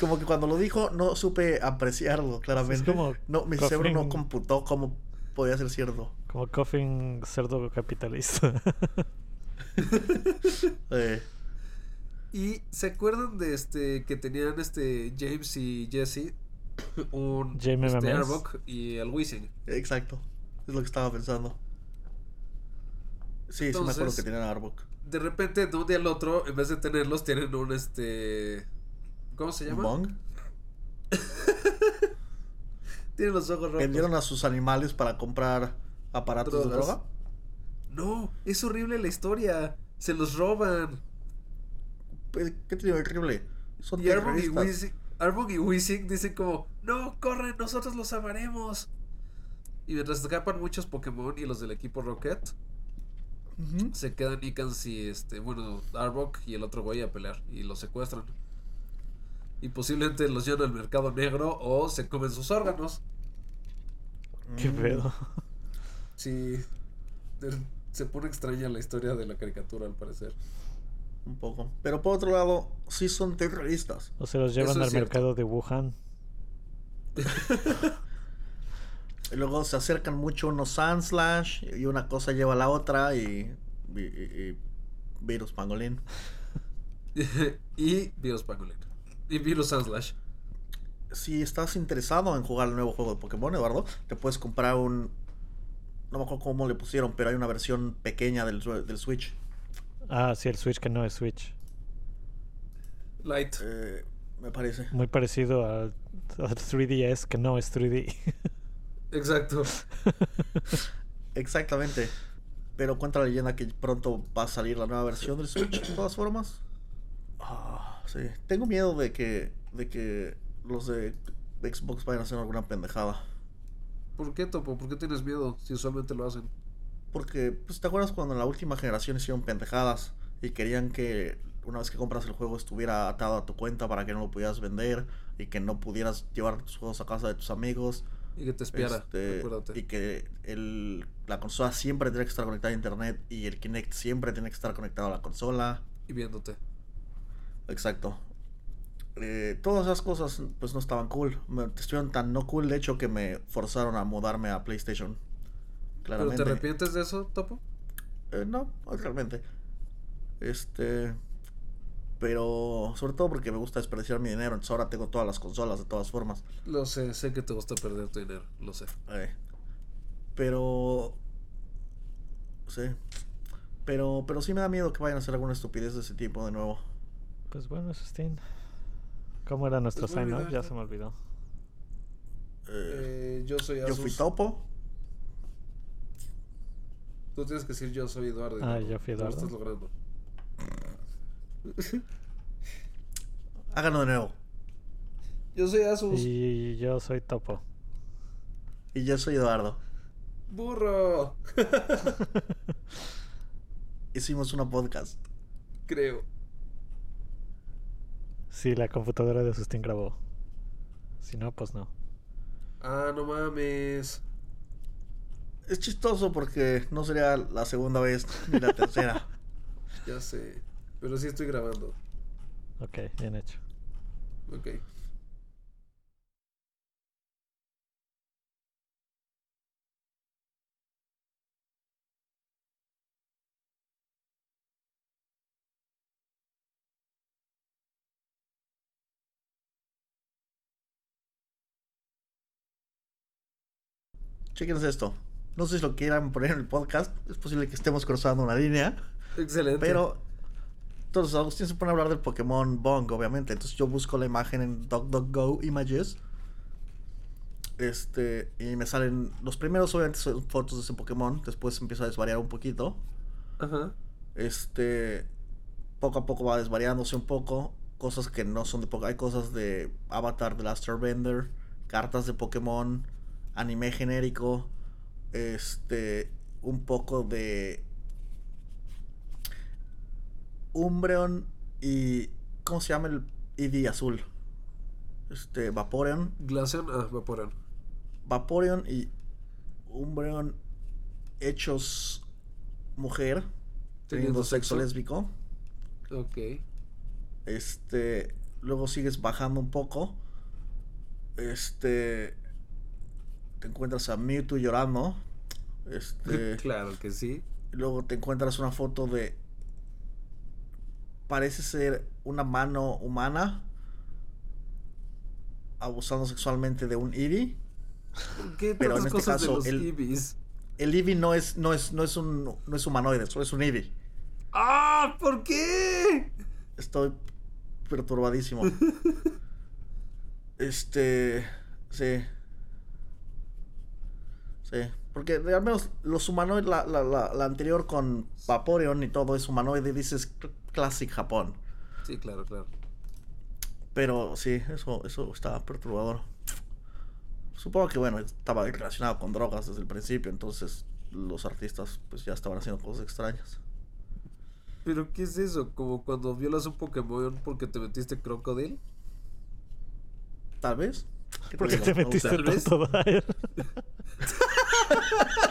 Como que cuando lo dijo no supe apreciarlo claramente. como no, mi cerebro no computó cómo podía ser cierto. Como Coffin cerdo capitalista. Eh, Y se acuerdan de este que tenían este James y Jesse un Jaime este, y el Wishing. exacto. Es lo que estaba pensando. Sí, sí me acuerdo que tenían Arbok. De repente, de un día al otro, en vez de tenerlos, tienen un este. ¿Cómo se llama? ¿Bong? tienen los ojos rojos. ¿Vendieron a sus animales para comprar aparatos de droga? No, es horrible la historia. Se los roban. ¿Qué tiene horrible? Son y Arbok y, Wizzing dicen como, no, corren, nosotros los amaremos. Y mientras escapan muchos Pokémon y los del equipo Rocket, se quedan Icans y este, bueno, Arbok y el otro güey a pelear y los secuestran. Y posiblemente los llevan al mercado negro o se comen sus órganos. Qué mm. pedo. Sí. Se pone extraña la historia de la caricatura al parecer. Un poco. Pero por otro lado, sí son terroristas. O se los llevan al mercado de Wuhan. Y luego se acercan mucho unos Sandslash y una cosa lleva a la otra y, Virus Pangolin. y Virus Pangolin. Y Virus Sandslash. Si estás interesado en jugar el nuevo juego de Pokémon, Eduardo, te puedes comprar un... No me acuerdo cómo le pusieron, pero hay una versión pequeña del, del Switch. Ah, sí, el Switch que no es Switch. Light. Eh, me parece. Muy parecido al 3DS que no es 3D. Exacto. Exactamente. Pero cuenta la leyenda que pronto va a salir la nueva versión del Switch, de todas formas. Ah, sí. Tengo miedo de que, de que los de Xbox vayan a hacer alguna pendejada. ¿Por qué, Topo? ¿Por qué tienes miedo si usualmente lo hacen? Porque, pues, ¿te acuerdas cuando en la última generación hicieron pendejadas y querían que una vez que compras el juego estuviera atado a tu cuenta para que no lo pudieras vender y que no pudieras llevar tus juegos a casa de tus amigos? Y que te espiara, este, Y que el, la consola siempre tiene que estar conectada a internet y el Kinect siempre tiene que estar conectado a la consola. Y viéndote. Exacto. Eh, todas esas cosas pues no estaban cool. Me, estuvieron tan no cool de hecho que me forzaron a mudarme a PlayStation. Claramente. ¿Pero te arrepientes de eso, Topo? Eh, no, realmente. Este... Pero sobre todo porque me gusta desperdiciar mi dinero. Entonces ahora tengo todas las consolas de todas formas. Lo sé, sé que te gusta perder tu dinero. Lo sé. Eh, pero. Sí. Pero, pero sí me da miedo que vayan a hacer alguna estupidez de ese tipo de nuevo. Pues bueno, Sustín. ¿Cómo era nuestro pues sign Ya se me olvidó. Eh, yo soy Asus. Yo fui Topo. Tú tienes que decir yo soy Eduardo. Ah, yo fui Eduardo. Lo estás logrando. Háganlo de nuevo. Yo soy Asus. Y yo soy Topo. Y yo soy Eduardo. Burro. Hicimos una podcast. Creo. Sí, la computadora de Sustín grabó. Si no, pues no. Ah, no mames. Es chistoso porque no sería la segunda vez ni la tercera. ya sé. Pero sí estoy grabando. Ok, bien hecho. Ok. Chequense esto. No sé si lo quieran poner en el podcast. Es posible que estemos cruzando una línea. Excelente. Pero entonces Agustín se pone a hablar del Pokémon Bong, obviamente. Entonces yo busco la imagen en DuckDuckGo Images. Este, y me salen. Los primeros, obviamente, son fotos de ese Pokémon. Después empieza a desvariar un poquito. Ajá. Este. Poco a poco va desvariándose un poco. Cosas que no son de Pokémon. Hay cosas de Avatar de Last Bender. Cartas de Pokémon. Anime genérico. Este. Un poco de Umbreon y. ¿Cómo se llama el ID azul? Este, Vaporeon. Glaceon, ah, Vaporeon. Vaporeon y Umbreon hechos mujer, teniendo sexo, lésbico. Ok. Este, luego sigues bajando un poco. Este, te encuentras a Mewtwo llorando. Este, claro que sí. Luego te encuentras una foto de parece ser una mano humana abusando sexualmente de un Eevee. ¿Qué pero en este caso, de los el, el Eevee no es, no es, no es un no es humanoide, solo es un Eevee. ¡Ah! ¿Por qué? Estoy perturbadísimo. este. Sí. Sí. Porque al menos los humanoides, la, la, la, la anterior con Vaporeon y todo es humanoide, dices Classic Japón. Sí, claro, claro. Pero sí, eso, eso estaba perturbador. Supongo que bueno, estaba relacionado con drogas desde el principio, entonces los artistas pues ya estaban haciendo cosas extrañas. ¿Pero qué es eso? ¿Como cuando violas un Pokémon porque te metiste Crocodile? Tal vez. Porque te metiste el. Totodile.